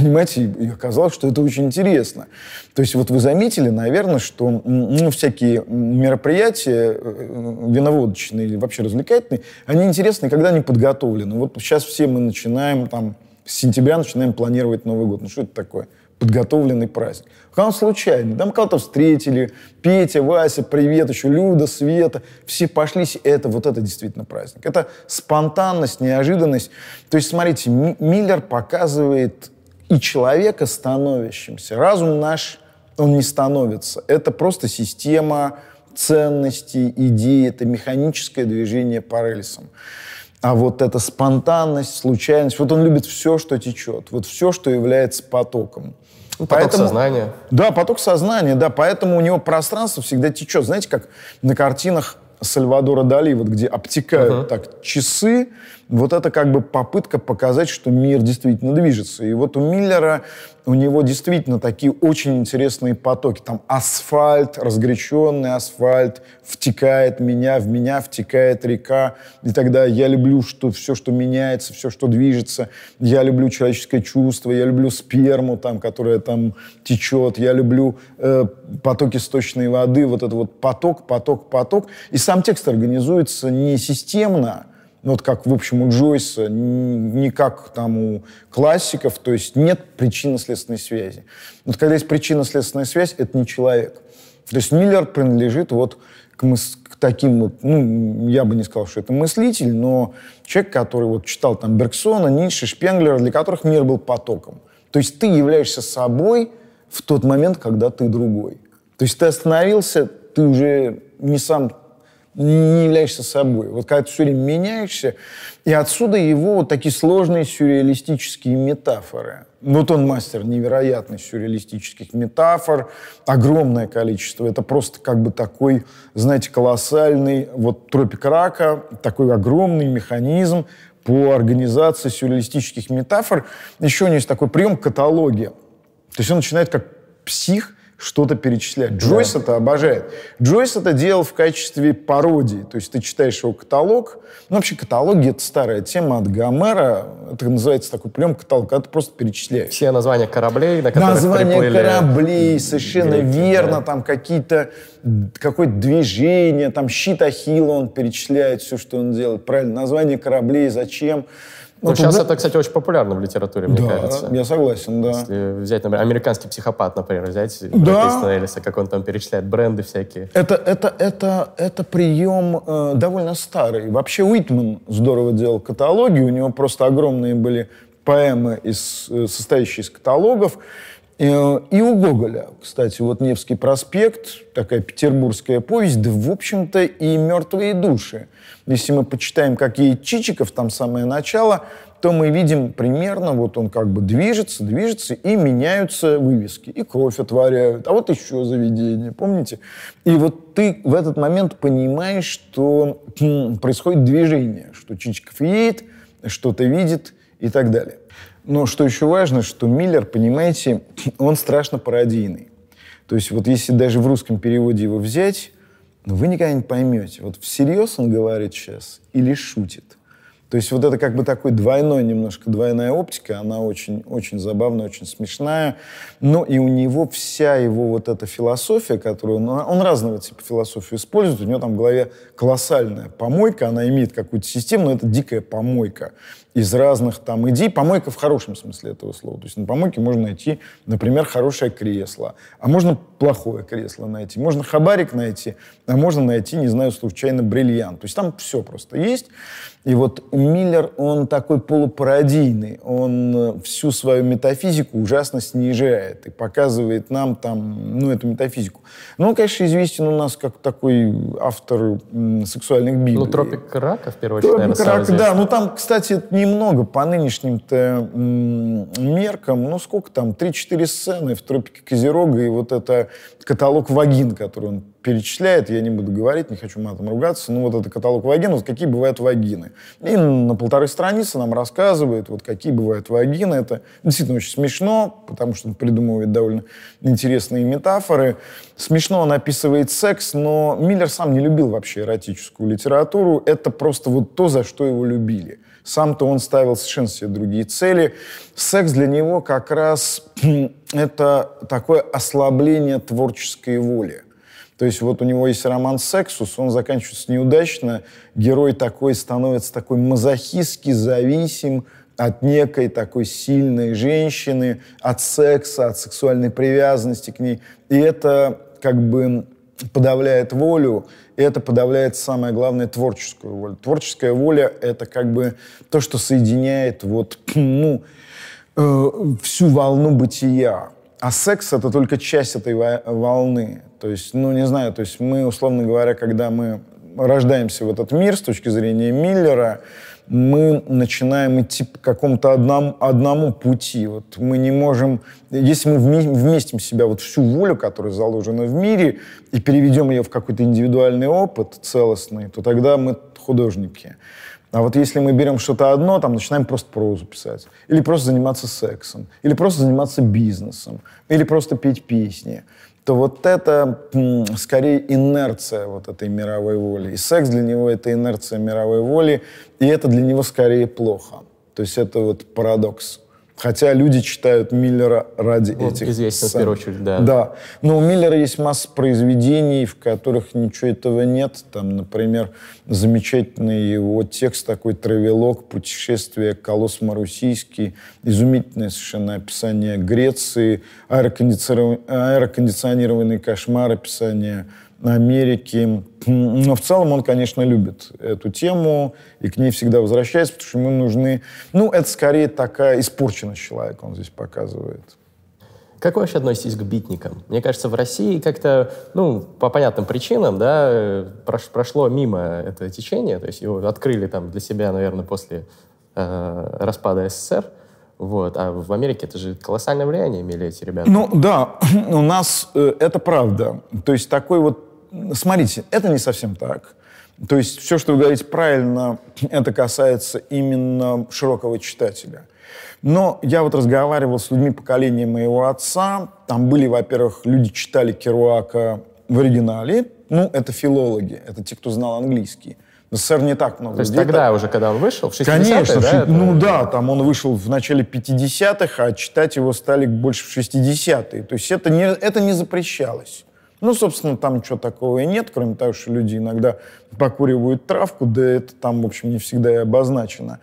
A: Понимаете, и оказалось, что это очень интересно. То есть вот вы заметили, наверное, что ну, всякие мероприятия э, виноводочные или вообще развлекательные, они интересны, когда они подготовлены. Вот сейчас все мы начинаем там с сентября начинаем планировать Новый год. Ну что это такое? Подготовленный праздник. Когда он случайный. Там кого-то встретили, Петя, Вася, привет, еще Люда, Света. Все пошли, это вот это действительно праздник. Это спонтанность, неожиданность. То есть, смотрите, Миллер показывает и человека становящимся. Разум наш, он не становится. Это просто система ценностей, идей, это механическое движение по рельсам. А вот эта спонтанность, случайность, вот он любит все, что течет, вот все, что является потоком.
B: Ну, поток поэтому, сознания.
A: Да, поток сознания, да, поэтому у него пространство всегда течет. Знаете, как на картинах Сальвадора Дали, вот где обтекают uh-huh. так часы, вот это как бы попытка показать, что мир действительно движется. И вот у Миллера, у него действительно такие очень интересные потоки. Там асфальт, разгоряченный асфальт, втекает меня, в меня втекает река. И тогда я люблю что, все, что меняется, все, что движется. Я люблю человеческое чувство, я люблю сперму, там, которая там течет. Я люблю э, потоки сточной воды, вот этот вот поток, поток, поток. И сам текст организуется не системно, ну, вот как, в общем, у Джойса, не как там у классиков, то есть нет причинно-следственной связи. Вот когда есть причинно-следственная связь, это не человек. То есть Миллер принадлежит вот к, мыс- к таким вот, ну, я бы не сказал, что это мыслитель, но человек, который вот читал там Бергсона, Ницше, Шпенглера, для которых мир был потоком. То есть ты являешься собой в тот момент, когда ты другой. То есть ты остановился, ты уже не сам не являешься собой. Вот когда ты все время меняешься, и отсюда его вот такие сложные сюрреалистические метафоры. Вот он мастер невероятных сюрреалистических метафор, огромное количество. Это просто как бы такой, знаете, колоссальный, вот тропик рака, такой огромный механизм по организации сюрреалистических метафор. Еще у него есть такой прием каталогия. То есть он начинает как псих что-то перечислять. Джойс да. это обожает. Джойс это делал в качестве пародии. То есть ты читаешь его каталог. Ну, вообще каталоги — это старая тема от Гомера. Это называется такой прием каталог, когда ты просто перечисляешь.
B: Все названия кораблей, на которых
A: Названия приплыли... кораблей, совершенно греки, верно. Да. Там какие-то... Какое-то движение, там щит Ахилла он перечисляет, все, что он делает. Правильно, название кораблей, зачем.
B: Ну, сейчас это, кстати, очень популярно в литературе, мне
A: да,
B: кажется.
A: я согласен, да.
B: Если взять, например, «Американский психопат», например, взять да. Элиса, как он там перечисляет бренды всякие.
A: Это, это, это, это прием э, довольно старый. Вообще Уитман здорово делал каталоги, у него просто огромные были поэмы, из, э, состоящие из каталогов. Э, и у Гоголя, кстати, вот Невский проспект, такая петербургская повесть, да, в общем-то, и «Мертвые души». Если мы почитаем, какие Чичиков, там самое начало, то мы видим примерно, вот он как бы движется, движется, и меняются вывески, и кровь отворяют, а вот еще заведение, помните? И вот ты в этот момент понимаешь, что происходит движение, что Чичиков едет, что-то видит и так далее. Но что еще важно, что Миллер, понимаете, [CLEARS THROAT] он страшно пародийный. То есть вот если даже в русском переводе его взять, но вы никогда не поймете, вот всерьез он говорит сейчас или шутит. То есть вот это как бы такой двойной немножко, двойная оптика, она очень, очень забавная, очень смешная. Но и у него вся его вот эта философия, которую он, он разного типа философию использует, у него там в голове колоссальная помойка, она имеет какую-то систему, но это дикая помойка из разных там идей. Помойка в хорошем смысле этого слова. То есть на помойке можно найти, например, хорошее кресло, а можно плохое кресло найти, можно хабарик найти, а можно найти, не знаю, случайно бриллиант. То есть там все просто есть. И вот Миллер, он такой полупародийный, он э, всю свою метафизику ужасно снижает и показывает нам там, ну, эту метафизику. Ну, он, конечно, известен у нас как такой автор сексуальных библий. Ну,
B: «Тропик рака», в первую очередь,
A: «Тропик наверное, рака», да. Ну, там, кстати, немного по нынешним-то меркам, ну, сколько там, 3-4 сцены в «Тропике Козерога» и вот это каталог вагин, который он перечисляет, я не буду говорить, не хочу матом ругаться, ну вот это каталог вагин, вот какие бывают вагины. И на полторы страницы нам рассказывает, вот какие бывают вагины. Это действительно очень смешно, потому что он придумывает довольно интересные метафоры. Смешно он описывает секс, но Миллер сам не любил вообще эротическую литературу. Это просто вот то, за что его любили. Сам-то он ставил совершенно себе другие цели. Секс для него как раз [CLEARS THROAT] это такое ослабление творческой воли. То есть вот у него есть роман «Сексус», он заканчивается неудачно, герой такой становится такой мазохистский, зависим от некой такой сильной женщины, от секса, от сексуальной привязанности к ней. И это как бы подавляет волю, и это подавляет, самое главное, творческую волю. Творческая воля — это как бы то, что соединяет вот, ну, э, всю волну бытия. А секс — это только часть этой волны. То есть, ну, не знаю, то есть мы, условно говоря, когда мы рождаемся в этот мир с точки зрения Миллера, мы начинаем идти по какому-то одному, одному пути. Вот мы не можем... Если мы вместим в себя вот всю волю, которая заложена в мире, и переведем ее в какой-то индивидуальный опыт целостный, то тогда мы художники. А вот если мы берем что-то одно, там начинаем просто прозу писать, или просто заниматься сексом, или просто заниматься бизнесом, или просто петь песни, то вот это скорее инерция вот этой мировой воли. И секс для него это инерция мировой воли, и это для него скорее плохо. То есть это вот парадокс. Хотя люди читают Миллера ради
B: вот,
A: этих
B: известно, сцен. в первую очередь, да.
A: Да. Но у Миллера есть масса произведений, в которых ничего этого нет. Там, например, замечательный его текст такой «Травелог. Путешествие колосс Марусийский». Изумительное совершенно описание Греции, аэрокондиционированный кошмар, описание Америки. Но в целом он, конечно, любит эту тему и к ней всегда возвращается, потому что ему нужны... Ну, это скорее такая испорченность человека он здесь показывает.
B: Как вы вообще относитесь к битникам? Мне кажется, в России как-то, ну, по понятным причинам, да, прошло мимо это течение, то есть его открыли там для себя, наверное, после э, распада СССР, вот. А в Америке это же колоссальное влияние имели эти ребята.
A: Ну да, [CLEARS THROAT] у нас э, это правда. То есть такой вот Смотрите, это не совсем так. То есть все, что вы говорите правильно, [CLEARS THROAT] это касается именно широкого читателя. Но я вот разговаривал с людьми поколения моего отца. Там были, во-первых, люди читали Керуака в оригинале. Ну, это филологи, это те, кто знал английский. В СССР не так много.
B: То есть тогда уже, когда он вышел, в 60-е,
A: Конечно,
B: да?
A: ну это... да, там он вышел в начале 50-х, а читать его стали больше в 60-е. То есть это не, это не запрещалось. Ну, собственно, там ничего такого и нет, кроме того, что люди иногда покуривают травку, да это там, в общем, не всегда и обозначено.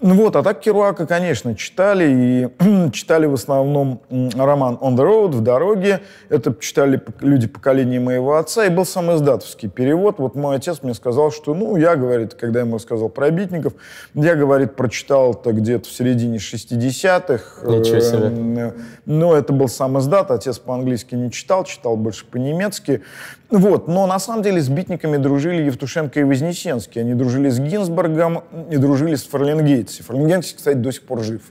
A: Ну вот, а так Керуака, конечно, читали, и [CLEARS THROAT] читали в основном роман «On the Road», «В дороге». Это читали люди поколения моего отца, и был сам издатовский перевод. Вот мой отец мне сказал, что, ну, я, говорит, когда ему сказал про Битников, я, говорит, прочитал это где-то в середине 60-х.
B: Ничего себе.
A: Э, но это был сам издат, отец по-английски не читал, читал больше по-немецки. Вот. Но на самом деле с битниками дружили Евтушенко и Вознесенский. Они дружили с Гинзбургом и дружили с Фарленгейтси. Фарленгейтси, кстати, до сих пор жив.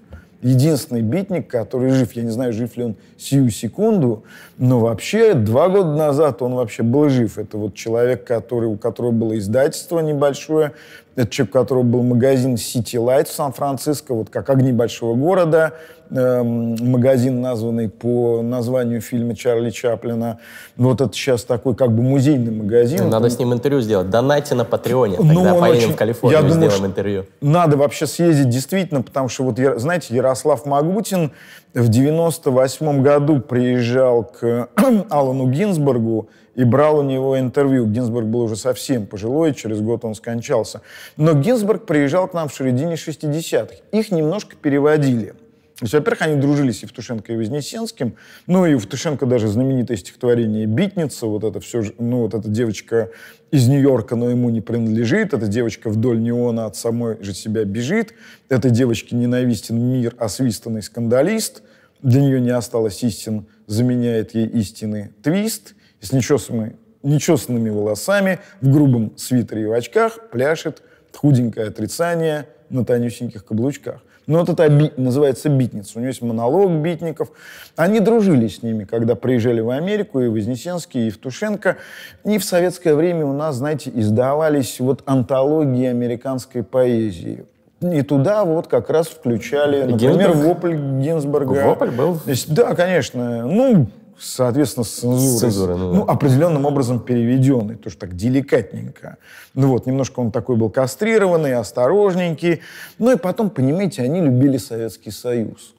A: Единственный битник, который жив. Я не знаю, жив ли он сию секунду, но вообще два года назад он вообще был жив. Это вот человек, который, у которого было издательство небольшое, это человек, у которого был магазин City Light в Сан-Франциско, вот как «Огни большого города», э, магазин, названный по названию фильма Чарли Чаплина. Вот это сейчас такой как бы музейный магазин.
B: Надо
A: он...
B: с ним интервью сделать. Донайте на Патреоне, ну, тогда поедем очень... в Калифорнию, Я сделаем думаю, интервью.
A: Надо вообще съездить действительно, потому что вот, знаете, Ярослав Магутин в 98 году приезжал к [CLEARS THROAT] Алану Гинзбургу и брал у него интервью. Гинзбург был уже совсем пожилой, через год он скончался. Но Гинзбург приезжал к нам в середине 60-х. Их немножко переводили. То есть, во-первых, они дружили с Евтушенко и Вознесенским. Ну, и Евтушенко даже знаменитое стихотворение «Битница», вот это все, ну, вот эта девочка из Нью-Йорка, но ему не принадлежит, эта девочка вдоль неона от самой же себя бежит, этой девочке ненавистен мир, освистанный скандалист, для нее не осталось истин, заменяет ей истины твист, с нечесанными, нечесанными волосами, в грубом свитере и в очках пляшет худенькое отрицание на тонюсеньких каблучках. Ну, вот это би, называется битница. У него есть монолог битников. Они дружили с ними, когда приезжали в Америку, и Вознесенский, и Евтушенко. И в советское время у нас, знаете, издавались вот антологии американской поэзии. И туда вот как раз включали, например, Гинзбург? «Вопль» Гинзбурга.
B: «Вопль» был?
A: Да, конечно. Ну, соответственно, с цензурой. С цензурой ну, да. ну, определенным образом переведенный, тоже так деликатненько. Ну вот, немножко он такой был кастрированный, осторожненький. Ну и потом, понимаете, они любили Советский Союз.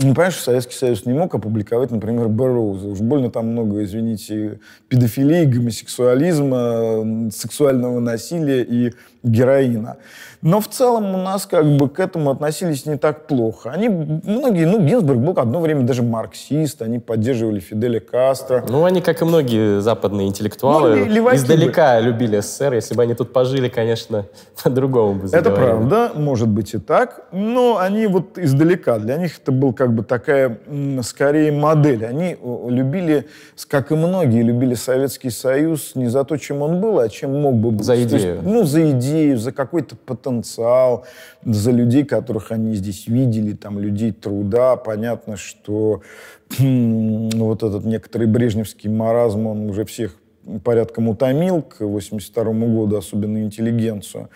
A: Ну, понимаешь, Советский Союз не мог опубликовать, например, Бэрроуза. Уж больно там много, извините, педофилии, гомосексуализма, сексуального насилия и героина. Но в целом у нас как бы к этому относились не так плохо. Они, многие, ну, Гинзбург был одно время даже марксист, они поддерживали Фиделя Кастро.
B: Ну, они, как и многие западные интеллектуалы, ну, издалека бы. любили СССР. Если бы они тут пожили, конечно, [LAUGHS] по-другому бы
A: заговорили. Это правда, может быть и так, но они вот издалека. Для них это был как бы такая, скорее, модель. Они любили, как и многие, любили Советский Союз не за то, чем он был, а чем мог бы быть.
B: За идею.
A: Есть, ну, за идею, за какой-то потенциал, за людей, которых они здесь видели, там, людей труда. Понятно, что вот этот некоторый брежневский маразм, он уже всех порядком утомил к 82 году, особенно интеллигенцию.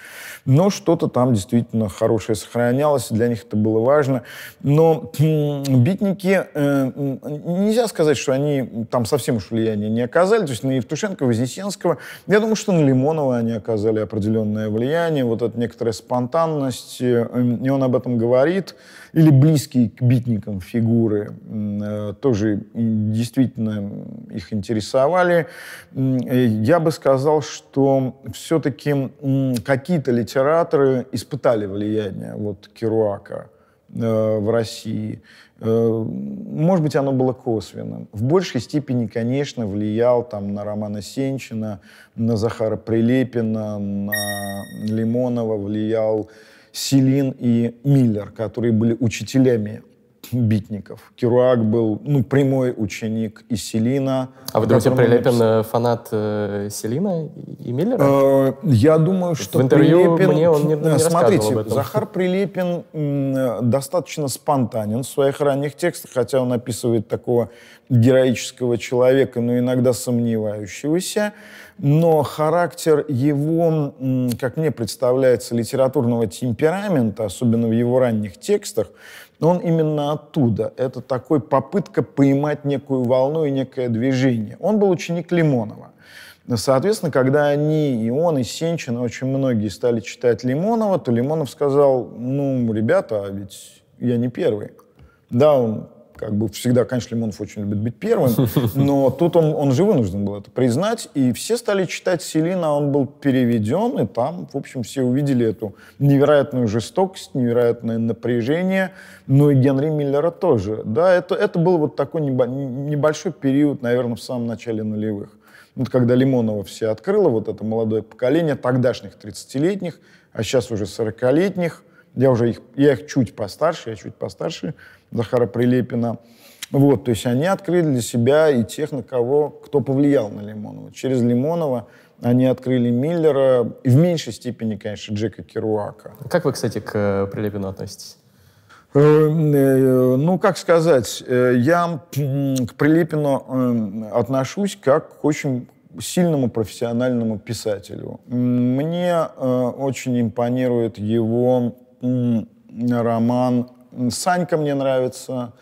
A: Но что-то там действительно хорошее сохранялось, для них это было важно. Но битники, э, нельзя сказать, что они там совсем уж влияния не оказали. То есть на Евтушенко, Вознесенского, я думаю, что на Лимонова они оказали определенное влияние, вот эта некоторая спонтанность, э, и он об этом говорит или близкие к битникам фигуры э, тоже действительно их интересовали. Э, я бы сказал, что все-таки какие-то литераторы испытали влияние вот Керуака э, в России. Может быть, оно было косвенным. В большей степени, конечно, влиял там, на Романа Сенчина, на Захара Прилепина, на Лимонова, влиял Селин и Миллер, которые были учителями битников. Керуак был ну, прямой ученик и Селина.
B: А вы думаете, Прилепин напис... фанат э, Селина и Миллера?
A: Э, я думаю, что
B: В интервью Прилепин... мне он не, не
A: Смотрите,
B: об этом.
A: Захар Прилепин м, достаточно спонтанен в своих ранних текстах, хотя он описывает такого героического человека, но иногда сомневающегося но характер его, как мне представляется, литературного темперамента, особенно в его ранних текстах, он именно оттуда. Это такой попытка поймать некую волну и некое движение. Он был ученик Лимонова. Соответственно, когда они, и он, и Сенчин, очень многие стали читать Лимонова, то Лимонов сказал, ну, ребята, а ведь я не первый. Да, он как бы всегда, конечно, Лимонов очень любит быть первым, [LAUGHS] но тут он, он же вынужден был это признать, и все стали читать Селина, он был переведен, и там, в общем, все увидели эту невероятную жестокость, невероятное напряжение, ну и Генри Миллера тоже. Да, это, это был вот такой небольшой период, наверное, в самом начале нулевых. Вот когда Лимонова все открыло, вот это молодое поколение тогдашних 30-летних, а сейчас уже 40-летних, я уже их, я их чуть постарше, я чуть постарше Захара Прилепина. Вот, то есть они открыли для себя и тех, на кого, кто повлиял на Лимонова. Через Лимонова они открыли Миллера, и в меньшей степени, конечно, Джека Керуака.
B: Как вы, кстати, к э, Прилепину относитесь?
A: Э, э, ну, как сказать, я к Прилепину отношусь как к очень сильному профессиональному писателю. Мне очень импонирует его роман «Санька» мне нравится.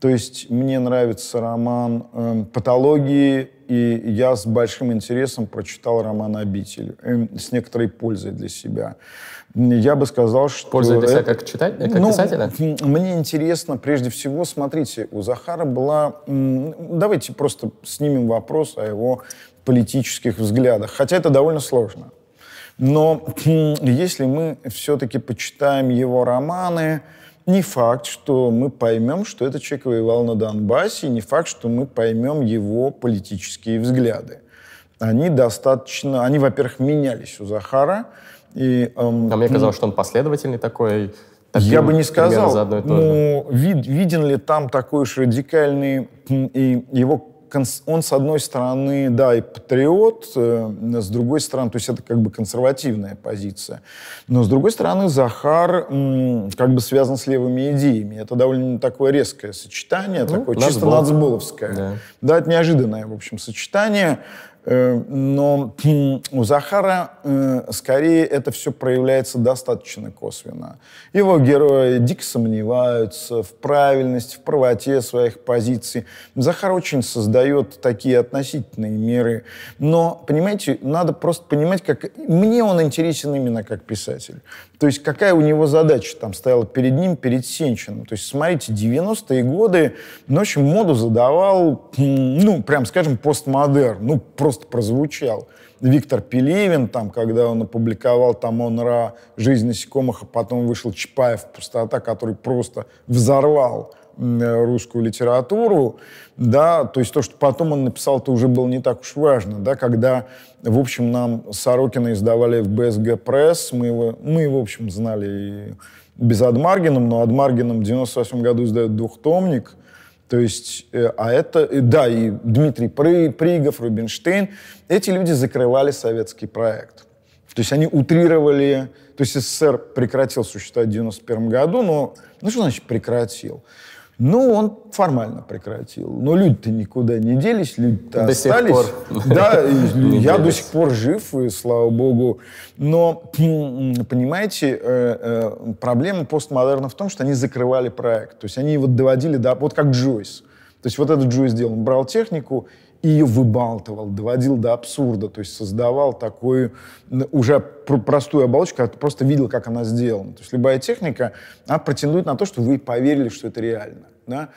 A: То есть мне нравится роман э, «Патологии», и я с большим интересом прочитал роман «Обитель» э, с некоторой пользой для себя. Я бы сказал, что...
B: Пользой для себя как, читать, как ну, писателя?
A: Мне интересно, прежде всего, смотрите, у Захара была... Давайте просто снимем вопрос о его политических взглядах, хотя это довольно сложно. Но если мы все-таки почитаем его романы, не факт, что мы поймем, что этот человек воевал на Донбассе, не факт, что мы поймем его политические взгляды. Они достаточно, они, во-первых, менялись у Захара. И,
B: эм, а мне казалось, что он последовательный такой.
A: Таким, я бы не сказал. Ну, вид, виден ли там такой уж радикальный и его он, с одной стороны, да, и патриот, э, с другой стороны, то есть это как бы консервативная позиция, но с другой стороны, Захар как бы связан с левыми идеями. Это довольно такое резкое сочетание, ну, такое чисто нацболовское. Да. да, это неожиданное, в общем, сочетание. Э, но у Захара э, скорее это все проявляется достаточно косвенно. Его герои дико сомневаются в правильности, в правоте своих позиций. Захар очень создает такие относительные меры. Но, понимаете, надо просто понимать, как... Мне он интересен именно как писатель. То есть какая у него задача там стояла перед ним, перед Сенчиным. То есть, смотрите, 90-е годы, ну, в общем, моду задавал, ну, прям, скажем, постмодерн. Ну, просто просто прозвучал. Виктор Пелевин, там, когда он опубликовал там он «Ра. Жизнь насекомых», а потом вышел Чапаев «Пустота», который просто взорвал русскую литературу, да, то есть то, что потом он написал, это уже было не так уж важно, да, когда, в общем, нам Сорокина издавали в БСГ Пресс, мы его, мы в общем, знали и без Адмаргином, но Адмаргином в 98 году издают двухтомник, то есть, э, а это, да, и Дмитрий Пригов, Рубинштейн, эти люди закрывали советский проект. То есть они утрировали, то есть СССР прекратил существовать в 91 году, но, ну что значит прекратил? Ну, он формально прекратил. Но люди-то никуда не делись, люди-то
B: до
A: остались.
B: Сих
A: пор. Да, [LAUGHS] я до сих пор жив, и слава богу. Но, понимаете, э, э, проблема постмодерна в том, что они закрывали проект. То есть они его доводили до... Вот как Джойс. То есть вот этот Джойс делал. Он брал технику и ее выбалтывал, доводил до абсурда, то есть создавал такую уже простую оболочку, а ты просто видел, как она сделана. То есть любая техника, она претендует на то, что вы поверили, что это реально. Да?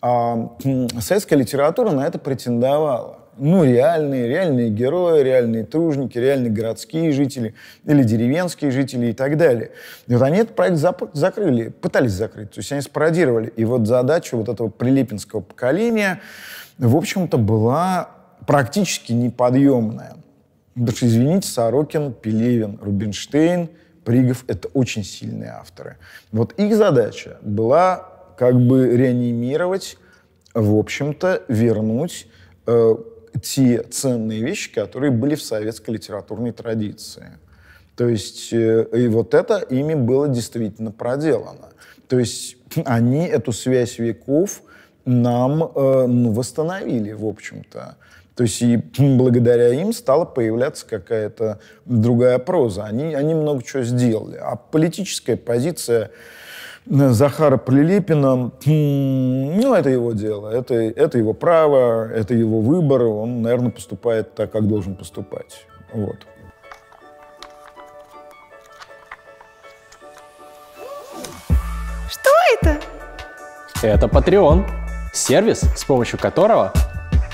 A: А советская литература на это претендовала. Ну, реальные, реальные герои, реальные тружники, реальные городские жители или деревенские жители и так далее. И вот они этот проект закрыли, пытались закрыть, то есть они спародировали. И вот задача вот этого прилепинского поколения — в общем-то, была практически неподъемная. Потому что, извините, Сорокин, Пелевин, Рубинштейн, Пригов — это очень сильные авторы. Вот их задача была как бы реанимировать, в общем-то, вернуть э, те ценные вещи, которые были в советской литературной традиции. То есть, э, и вот это ими было действительно проделано. То есть [CLEARS THROAT] они эту связь веков нам э, ну, восстановили, в общем-то. То есть и благодаря им стала появляться какая-то другая проза. Они, они много чего сделали. А политическая позиция э, Захара Прилепина, ну, это его дело, это, это его право, это его выбор, он, наверное, поступает так, как должен поступать. Вот.
C: Что это?
B: Это Patreon. Сервис, с помощью которого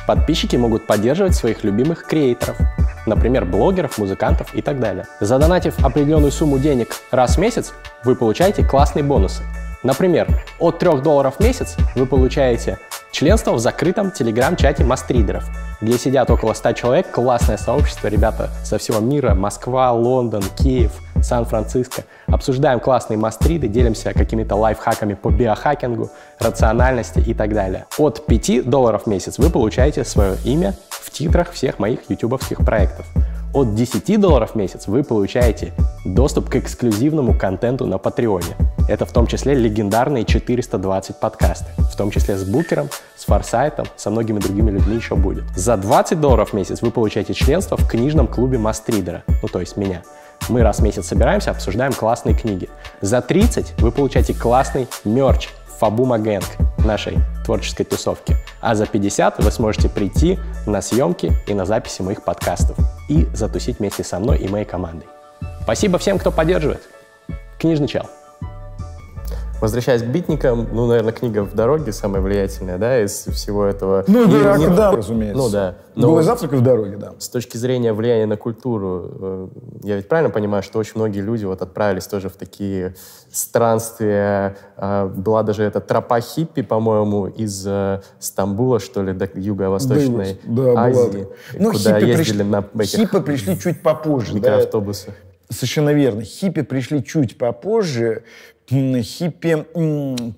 B: подписчики могут поддерживать своих любимых креаторов, например, блогеров, музыкантов и так далее. Задонатив определенную сумму денег раз в месяц, вы получаете классные бонусы. Например, от 3 долларов в месяц вы получаете членство в закрытом телеграм-чате мастридеров, где сидят около 100 человек, классное сообщество, ребята со всего мира, Москва, Лондон, Киев – Сан-Франциско. Обсуждаем классные мастриды, делимся какими-то лайфхаками по биохакингу, рациональности и так далее. От 5 долларов в месяц вы получаете свое имя в титрах всех моих ютубовских проектов. От 10 долларов в месяц вы получаете доступ к эксклюзивному контенту на Патреоне. Это в том числе легендарные 420 подкасты, в том числе с Букером, с Форсайтом, со многими другими людьми еще будет. За 20 долларов в месяц вы получаете членство в книжном клубе Мастридера, ну то есть меня. Мы раз в месяц собираемся, обсуждаем классные книги. За 30 вы получаете классный мерч Фабума Гэнг нашей творческой тусовки. А за 50 вы сможете прийти на съемки и на записи моих подкастов и затусить вместе со мной и моей командой. Спасибо всем, кто поддерживает. Книжный чел. Возвращаясь к битникам, ну, наверное, книга «В дороге» самая влиятельная, да, из всего этого.
A: Ну,
B: И
A: дурак,
B: не-
A: да, разумеется.
B: Ну, да.
A: Был
B: Но
A: и завтрак и в дороге, да.
B: с точки зрения влияния на культуру, э, я ведь правильно понимаю, что очень многие люди вот отправились тоже в такие странствия. А, Была даже эта тропа хиппи, по-моему, из э, Стамбула, что ли, до юго-восточной
A: Да, была
B: Азии,
A: такая. Ну,
B: куда
A: хиппи
B: ездили
A: пришли-
B: на этих
A: хиппи пришли чуть попозже. да.
B: микроавтобусах.
A: Совершенно верно. Хиппи пришли чуть попозже. Хиппи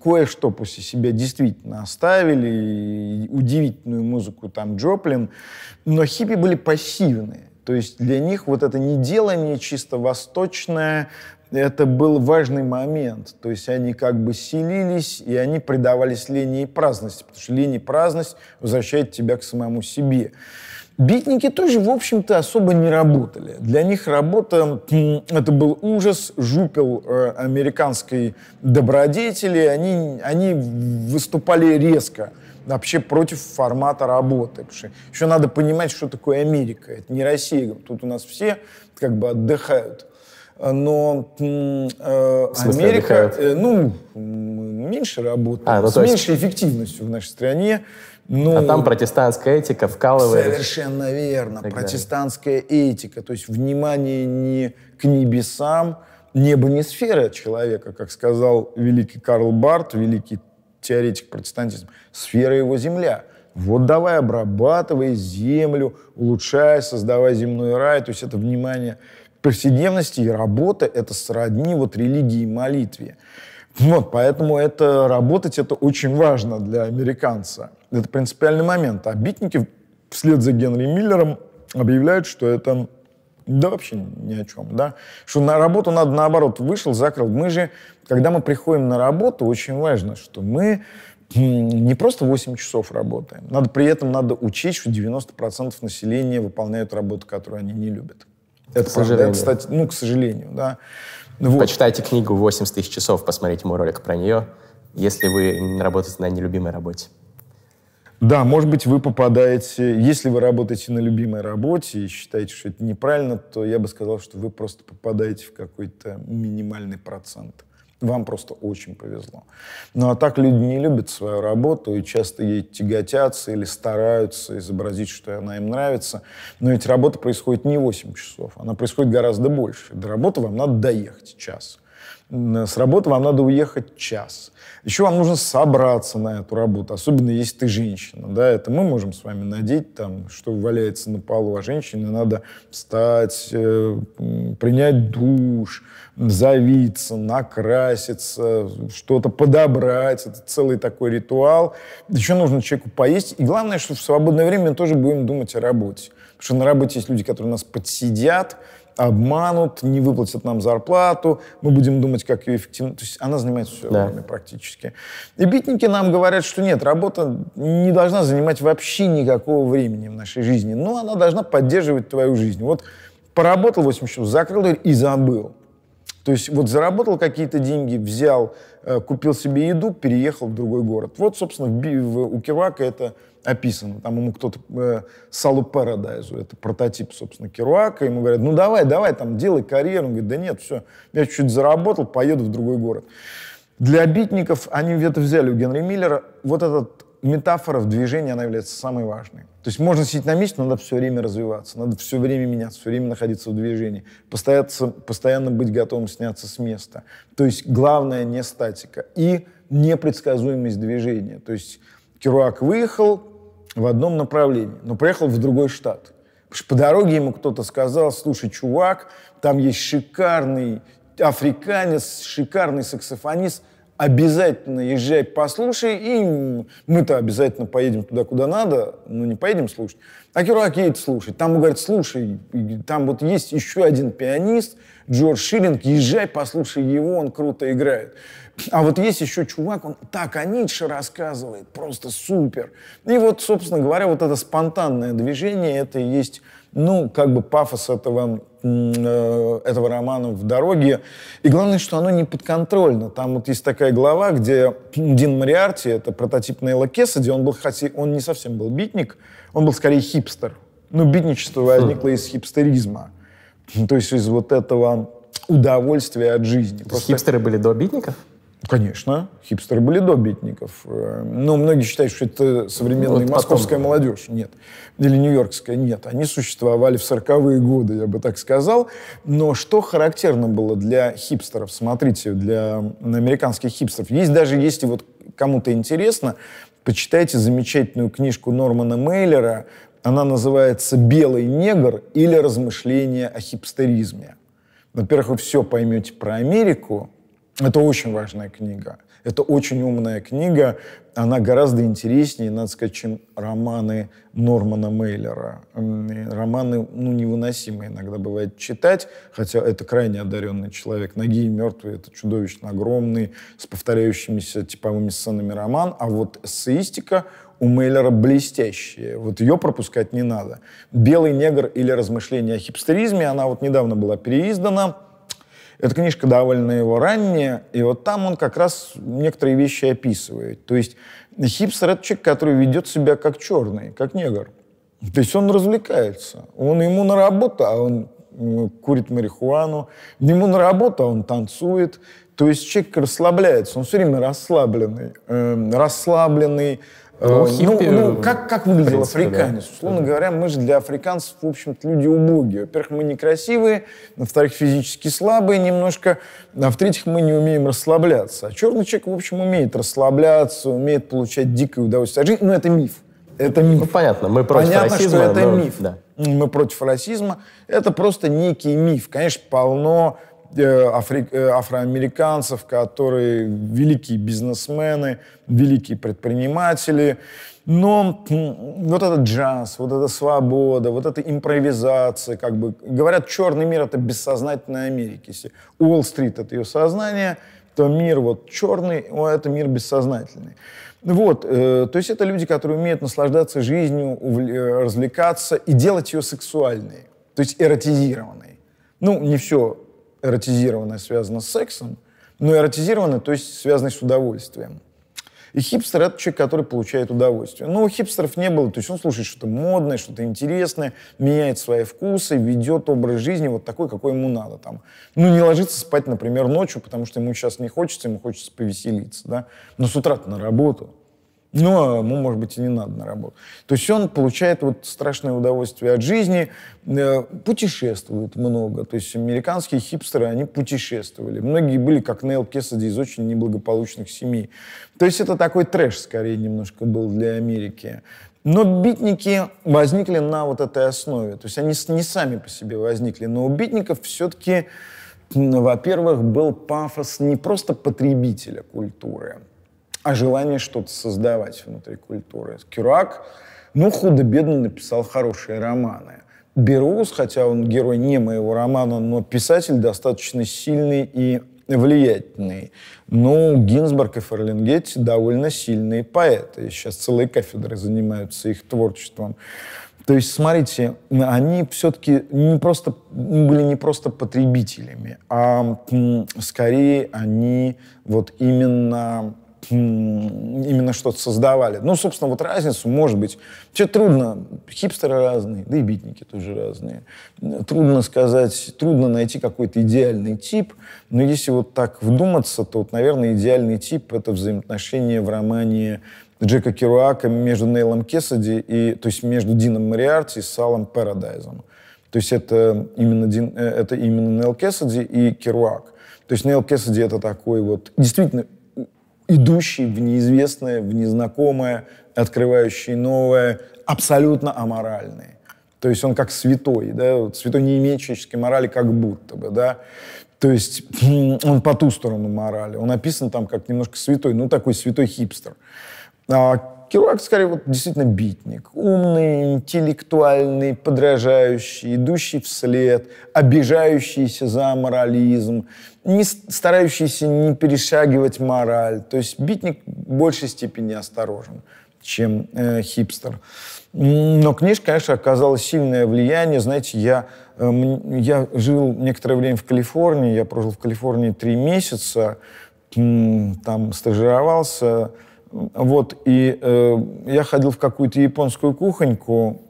A: кое-что после себя действительно оставили. Удивительную музыку там Джоплин. Но хиппи были пассивные. То есть для них вот это неделание чисто восточное, это был важный момент. То есть они как бы селились, и они предавались лени и праздности. Потому что лень и праздность возвращает тебя к самому себе. Битники тоже, в общем-то, особо не работали. Для них работа это был ужас, жупел э, американской добродетели. Они, они выступали резко вообще против формата работы. Потому что еще надо понимать, что такое Америка. Это не Россия. Тут у нас все как бы отдыхают. Но э,
B: смысле
A: Америка,
B: отдыхают?
A: э, ну, меньше работает,
B: А, ну,
A: с
B: есть-
A: меньшей эффективностью в нашей стране. Ну,
B: А там протестантская этика вкалывает.
A: Совершенно верно.
B: далее.
A: Протестантская этика, то есть внимание не к небесам, небо не сфера человека, как сказал великий Карл Барт, великий теоретик протестантизма, сфера его земля. Вот давай обрабатывай землю, улучшай, создавай земной рай. То есть это внимание к повседневности и работа — это сродни вот религии и молитве. Вот, поэтому это, работать это очень важно для американца. Это принципиальный момент. А битники вслед за Генри Миллером объявляют, что это да вообще ни о чем, да. Что на работу надо наоборот, вышел, закрыл. Мы же, когда мы приходим на работу, очень важно, что мы не просто 8 часов работаем. Надо, при этом надо учесть, что 90% населения выполняют работу, которую они не любят. Это правда.
B: сожалению.
A: Это, кстати, ну, к сожалению, да. Вот.
B: Почитайте книгу «80 тысяч часов», посмотрите мой ролик про нее, если вы работаете на нелюбимой работе.
A: Да, может быть, вы попадаете, если вы работаете на любимой работе и считаете, что это неправильно, то я бы сказал, что вы просто попадаете в какой-то минимальный процент. Вам просто очень повезло. Ну а так люди не любят свою работу и часто ей тяготятся или стараются изобразить, что она им нравится. Но ведь работа происходит не 8 часов, она происходит гораздо больше. До работы вам надо доехать час. С работы вам надо уехать час. Еще вам нужно собраться на эту работу, особенно если ты женщина. Да? Это мы можем с вами надеть, там, что валяется на полу, а женщине надо встать, э, принять душ, завиться, накраситься, что-то подобрать. Это целый такой ритуал. Еще нужно человеку поесть. И главное, что в свободное время мы тоже будем думать о работе. Потому что на работе есть люди, которые нас подсидят, обманут, не выплатят нам зарплату, мы будем думать, как ее эффективно... То есть она занимает все
B: Да.
A: время практически. И битники нам говорят, что нет, работа не должна занимать вообще никакого времени в нашей жизни, но она должна поддерживать твою жизнь. Вот поработал 8 часов, закрыл дверь и забыл. То есть вот заработал какие-то деньги, взял, купил себе еду, переехал в другой город. Вот, собственно, в в- у Керуака это описано. Там ему кто-то э, Салу Парадайзу, это прототип, собственно, Керуака. Ему говорят, ну давай, давай, там, делай карьеру. Он говорит, да нет, все, я чуть-чуть заработал, поеду в другой город. Для битников они это взяли у Генри Миллера. Вот эта метафора в движении, она является самой важной. То есть можно сидеть на месте, но надо все время развиваться, надо все время меняться, все время находиться в движении, постоянно, быть готовым сняться с места. То есть главное не статика и непредсказуемость движения. То есть Керуак выехал в одном направлении, но приехал в другой штат. Потому что по дороге ему кто-то сказал, слушай, чувак, там есть шикарный африканец, шикарный саксофонист, обязательно езжай, послушай, и мы-то обязательно поедем туда, куда надо, но не поедем слушать. А Керуак едет слушать. Там ему говорят, слушай, там вот есть еще один пианист, Джордж Шиллинг, езжай, послушай его, он круто играет. А вот есть еще чувак, он так о Ницше рассказывает, просто супер. И вот, собственно говоря, вот это спонтанное движение, это и есть, ну, как бы пафос этого, этого романа в дороге. И главное, что оно не подконтрольно. Там вот есть такая глава, где Дин Мариарти, это прототип Нейла Кессиди, он, был, хотя он не совсем был битник, он был скорее хипстер. Ну, битничество возникло из хипстеризма. То есть из вот этого удовольствия от жизни. Просто-
B: Хипстеры были до битников?
A: Конечно, хипстеры были до битников. Э, но многие считают, что это современная вот московская потом. молодежь. Нет. Или нью-йоркская. Нет. Они существовали в 40-е годы, я бы так сказал. Но что характерно было для хипстеров? Смотрите, для американских хипстеров. Есть даже, если вот кому-то интересно, почитайте замечательную книжку Нормана Мейлера. Она называется «Белый негр» или «Размышления о хипстеризме». Во-первых, вы все поймете про Америку. Это очень важная книга. Это очень умная книга. Она гораздо интереснее, надо сказать, чем романы Нормана Мейлера. Романы ну, невыносимые иногда бывает читать, хотя это крайне одаренный человек. «Ноги и мертвые» — это чудовищно огромный, с повторяющимися типовыми сценами роман. А вот эссеистика у Мейлера блестящая. Вот ее пропускать не надо. «Белый негр» или «Размышления о хипстеризме», она вот недавно была переиздана — эта книжка довольно его ранняя, и вот там он как раз некоторые вещи описывает. То есть хипстер — это человек, который ведет себя как черный, как негр. То есть он развлекается. Он ему на работу, а он курит марихуану. Ему на работу, а он танцует. То есть человек расслабляется, он все время расслабленный. Э, расслабленный, ну, э, хиппи, ну, ну как, как выглядел принципе, африканец? Да. Условно говоря, мы же для африканцев, в общем-то, люди убогие. Во-первых, мы некрасивые, во-вторых, физически слабые немножко, а в-третьих, мы не умеем расслабляться. А черный человек, в общем, умеет расслабляться, умеет получать дикое удовольствие от жизни. Но это миф. Это миф.
B: Ну, понятно, мы против
A: понятно,
B: расизма.
A: что это но... миф. Да. Мы против расизма. Это просто некий миф. Конечно, полно афри, э, афроамериканцев, которые великие бизнесмены, великие предприниматели. Но вот этот джаз, вот эта свобода, вот эта импровизация, как бы говорят, черный мир это бессознательная Америка. Если Уолл-стрит это ее сознание, то мир вот черный, о, это мир бессознательный. Вот, э, то есть это люди, которые умеют наслаждаться жизнью, увл- развлекаться и делать ее сексуальной, то есть эротизированной. Ну, не все эротизированное связано с сексом, но эротизированное, то есть связанное с удовольствием. И хипстер — это человек, который получает удовольствие. Но у хипстеров не было, то есть он слушает что-то модное, что-то интересное, меняет свои вкусы, ведет образ жизни вот такой, какой ему надо. Там. Ну, не ложится спать, например, ночью, потому что ему сейчас не хочется, ему хочется повеселиться, да? но с утра на работу. Ну, а ему, может быть, и не надо на работу. То есть он получает вот страшное удовольствие от жизни, э, путешествует много. То есть американские хипстеры, они путешествовали. Многие были, как Нейл Кессиди, из очень неблагополучных семей. То есть это такой трэш, скорее, немножко был для Америки. Но битники возникли на вот этой основе. То есть они не сами по себе возникли. Но у битников все-таки, во-первых, был пафос не просто потребителя культуры, а желание что-то создавать внутри культуры. Кюрак, ну, худо-бедно написал хорошие романы. Берус, хотя он герой не моего романа, но писатель достаточно сильный и влиятельный. Ну, Гинзбург и Ферлингетти довольно сильные поэты. Сейчас целые кафедры занимаются их творчеством. То есть, смотрите, они все-таки не просто, были не просто потребителями, а скорее они вот именно именно что-то создавали. Ну, собственно, вот разницу, может быть, все трудно, хипстеры разные, да и битники тоже разные. Трудно сказать, трудно найти какой-то идеальный тип, но если вот так вдуматься, то, вот, наверное, идеальный тип — это взаимоотношения в романе Джека Керуака между Нейлом Кессиди и, то есть между Дином Мариарти и Салом Парадайзом. То есть это именно, Дин, э, это именно Нейл Кессиди и Керуак. То есть Нейл Кессиди это такой вот действительно идущий в неизвестное, в незнакомое, открывающий новое, абсолютно аморальный. То есть он как святой, да, святой не имеет человеческой морали как будто бы, да. То есть он по ту сторону морали. Он описан там как немножко святой, ну такой святой хипстер. А Керуак, скорее, вот действительно битник. Умный, интеллектуальный, подражающий, идущий вслед, обижающийся за морализм, не старающийся не перешагивать мораль. То есть битник в большей степени осторожен, чем э, хипстер. Но книжка, конечно, оказала сильное влияние. Знаете, я, э, я жил некоторое время в Калифорнии, я прожил в Калифорнии три месяца, там стажировался, вот, и э, я ходил в какую-то японскую кухоньку,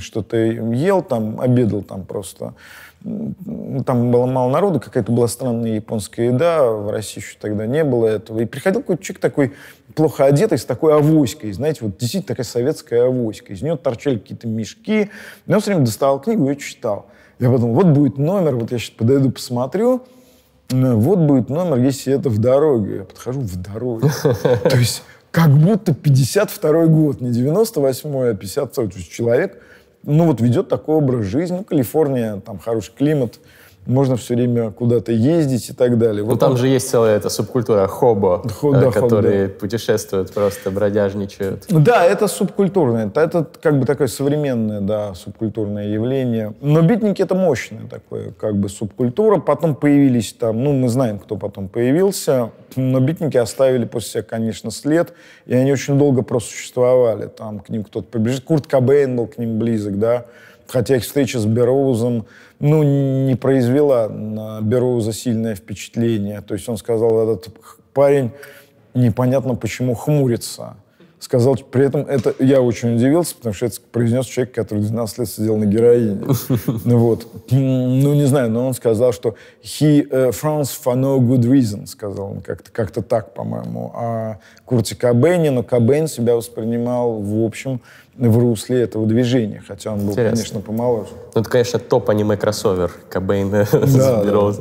A: что-то ел, там, обедал там просто. Там было мало народу, какая-то была странная японская еда, в России еще тогда не было этого. И приходил какой-то человек такой плохо одетый, с такой авоськой, знаете, вот действительно такая советская авоська. Из нее торчали какие-то мешки. Я все время доставал книгу и читал. Я подумал, вот будет номер, вот я сейчас подойду, посмотрю, вот будет номер, если это в дороге. Я подхожу в дороге. [LAUGHS] То есть как будто 52 год, не 98-й, а 52 То есть человек, ну вот ведет такой образ жизни. Ну, Калифорния, там хороший климат, можно все время куда-то ездить и так далее.
B: Ну, вот там он... же есть целая эта субкультура хобо, Хо, да, которые хоб, путешествуют, просто бродяжничают.
A: Да, это субкультурное, это, это как бы такое современное, да, субкультурное явление. Но битники это мощное такое, как бы субкультура. Потом появились там, ну, мы знаем, кто потом появился, но битники оставили после себя, конечно, след, и они очень долго просуществовали. Там к ним кто-то побежит. Курт Кобейн был к ним близок, да, хотя их встреча с Бероузом ну, не произвела на Бероуза сильное впечатление. То есть он сказал, этот парень непонятно почему хмурится. Сказал, при этом это я очень удивился, потому что это произнес человек, который 12 лет сидел на героине. [LAUGHS] Ну вот. Ну, не знаю, но он сказал, что he uh, France for no good reason, сказал он как-то как так, по-моему. А Курте Кобейне, но Кобейн себя воспринимал, в общем, в русле этого движения, хотя он был, Интересно. конечно, помоложе.
B: Ну, это, конечно, топ-аниме-кроссовер Кобейн да, [LAUGHS] да.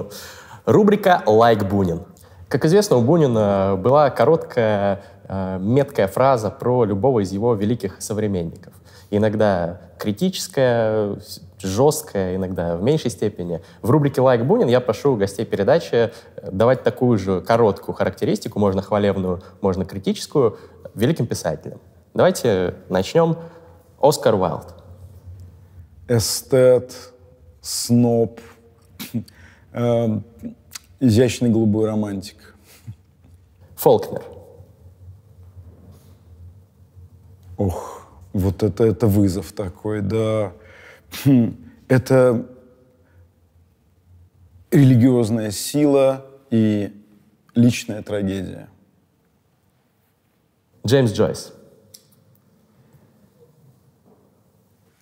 B: Рубрика «Лайк Бунин». Как известно, у Бунина была короткая э, меткая фраза про любого из его великих современников. Иногда критическая, жесткая, иногда в меньшей степени. В рубрике «Лайк Бунин» я прошу гостей передачи давать такую же короткую характеристику, можно хвалебную, можно критическую, великим писателям. Давайте начнем. Оскар Уайлд.
A: Эстет, сноб, [LAUGHS] э, изящный голубой романтик.
B: Фолкнер.
A: Ох, вот это, это вызов такой, да. Хм, это религиозная сила и личная трагедия.
B: Джеймс Джойс.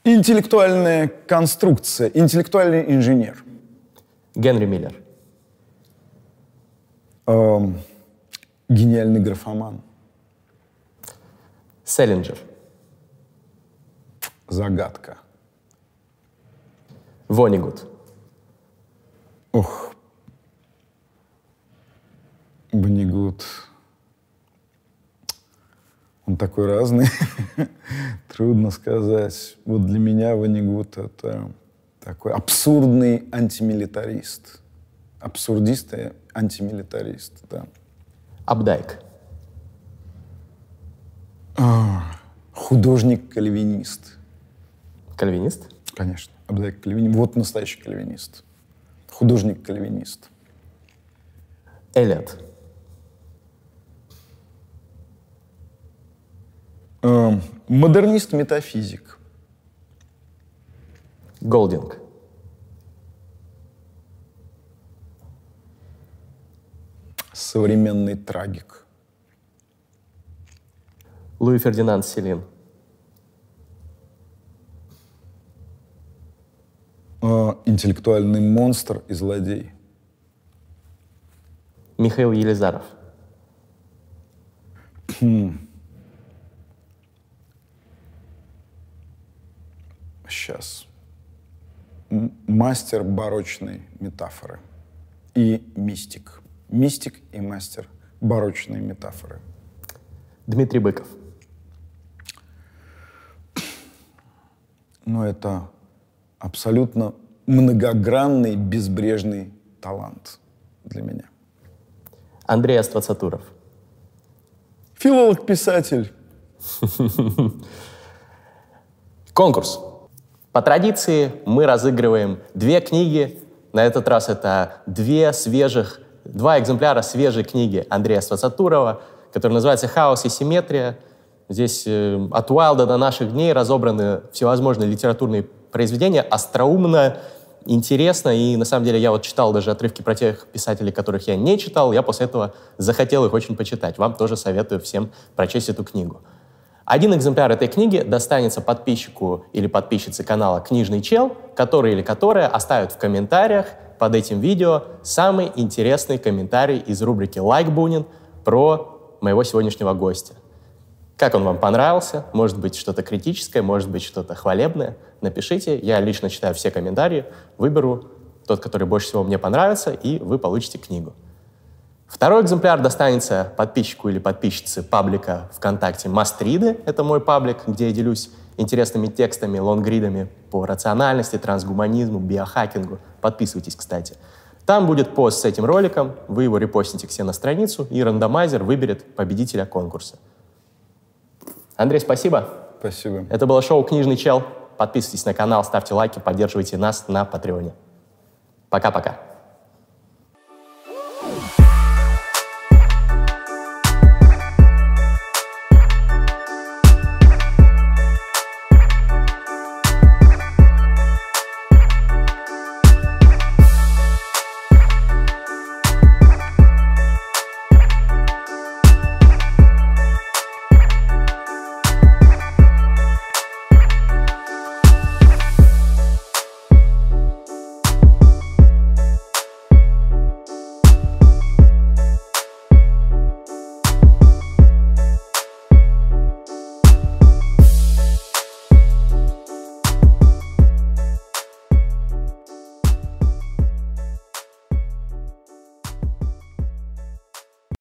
A: Интеллектуальная конструкция, интеллектуальный инженер.
B: Генри Миллер.
A: Эм, гениальный графоман.
B: Селлинджер.
A: Загадка.
B: Вонигут.
A: Ох. Вонигут. Он такой разный. [LAUGHS] Трудно сказать. Вот для меня Ванигут — это такой абсурдный антимилитарист. Абсурдист и антимилитарист, да.
B: Абдайк.
A: А, художник-кальвинист.
B: Кальвинист?
A: Конечно. Абдайк кальвинист. Вот настоящий кальвинист. Художник-кальвинист.
B: Эллиот.
A: Эм, модернист-метафизик.
B: Голдинг.
A: Современный трагик.
B: Луи Фердинанд Селин.
A: Э, интеллектуальный монстр и злодей.
B: Михаил Елизаров.
A: Хм. сейчас. Мастер барочной метафоры и мистик. Мистик и мастер барочной метафоры.
B: Дмитрий Быков.
A: Ну, это абсолютно многогранный, безбрежный талант для меня.
B: Андрей Аствацатуров.
A: Филолог-писатель. [LAUGHS]
B: Конкурс. По традиции мы разыгрываем две книги. На этот раз это две свежих, два экземпляра свежей книги Андрея Свацатурова, которая называется «Хаос и симметрия». Здесь э, от Уайлда до наших дней разобраны всевозможные литературные произведения, остроумно, интересно, и на самом деле я вот читал даже отрывки про тех писателей, которых я не читал, я после этого захотел их очень почитать. Вам тоже советую всем прочесть эту книгу. Один экземпляр этой книги достанется подписчику или подписчице канала «Книжный чел», который или которая оставит в комментариях под этим видео самый интересный комментарий из рубрики «Лайк Бунин» про моего сегодняшнего гостя. Как он вам понравился? Может быть, что-то критическое, может быть, что-то хвалебное? Напишите, я лично читаю все комментарии, выберу тот, который больше всего мне понравится, и вы получите книгу. Второй экземпляр достанется подписчику или подписчице паблика ВКонтакте Мастриды. Это мой паблик, где я делюсь интересными текстами, лонгридами по рациональности, трансгуманизму, биохакингу. Подписывайтесь, кстати. Там будет пост с этим роликом, вы его репостите к себе на страницу, и рандомайзер выберет победителя конкурса. Андрей, спасибо.
A: Спасибо.
B: Это было шоу «Книжный чел». Подписывайтесь на канал, ставьте лайки, поддерживайте нас на Патреоне. Пока-пока.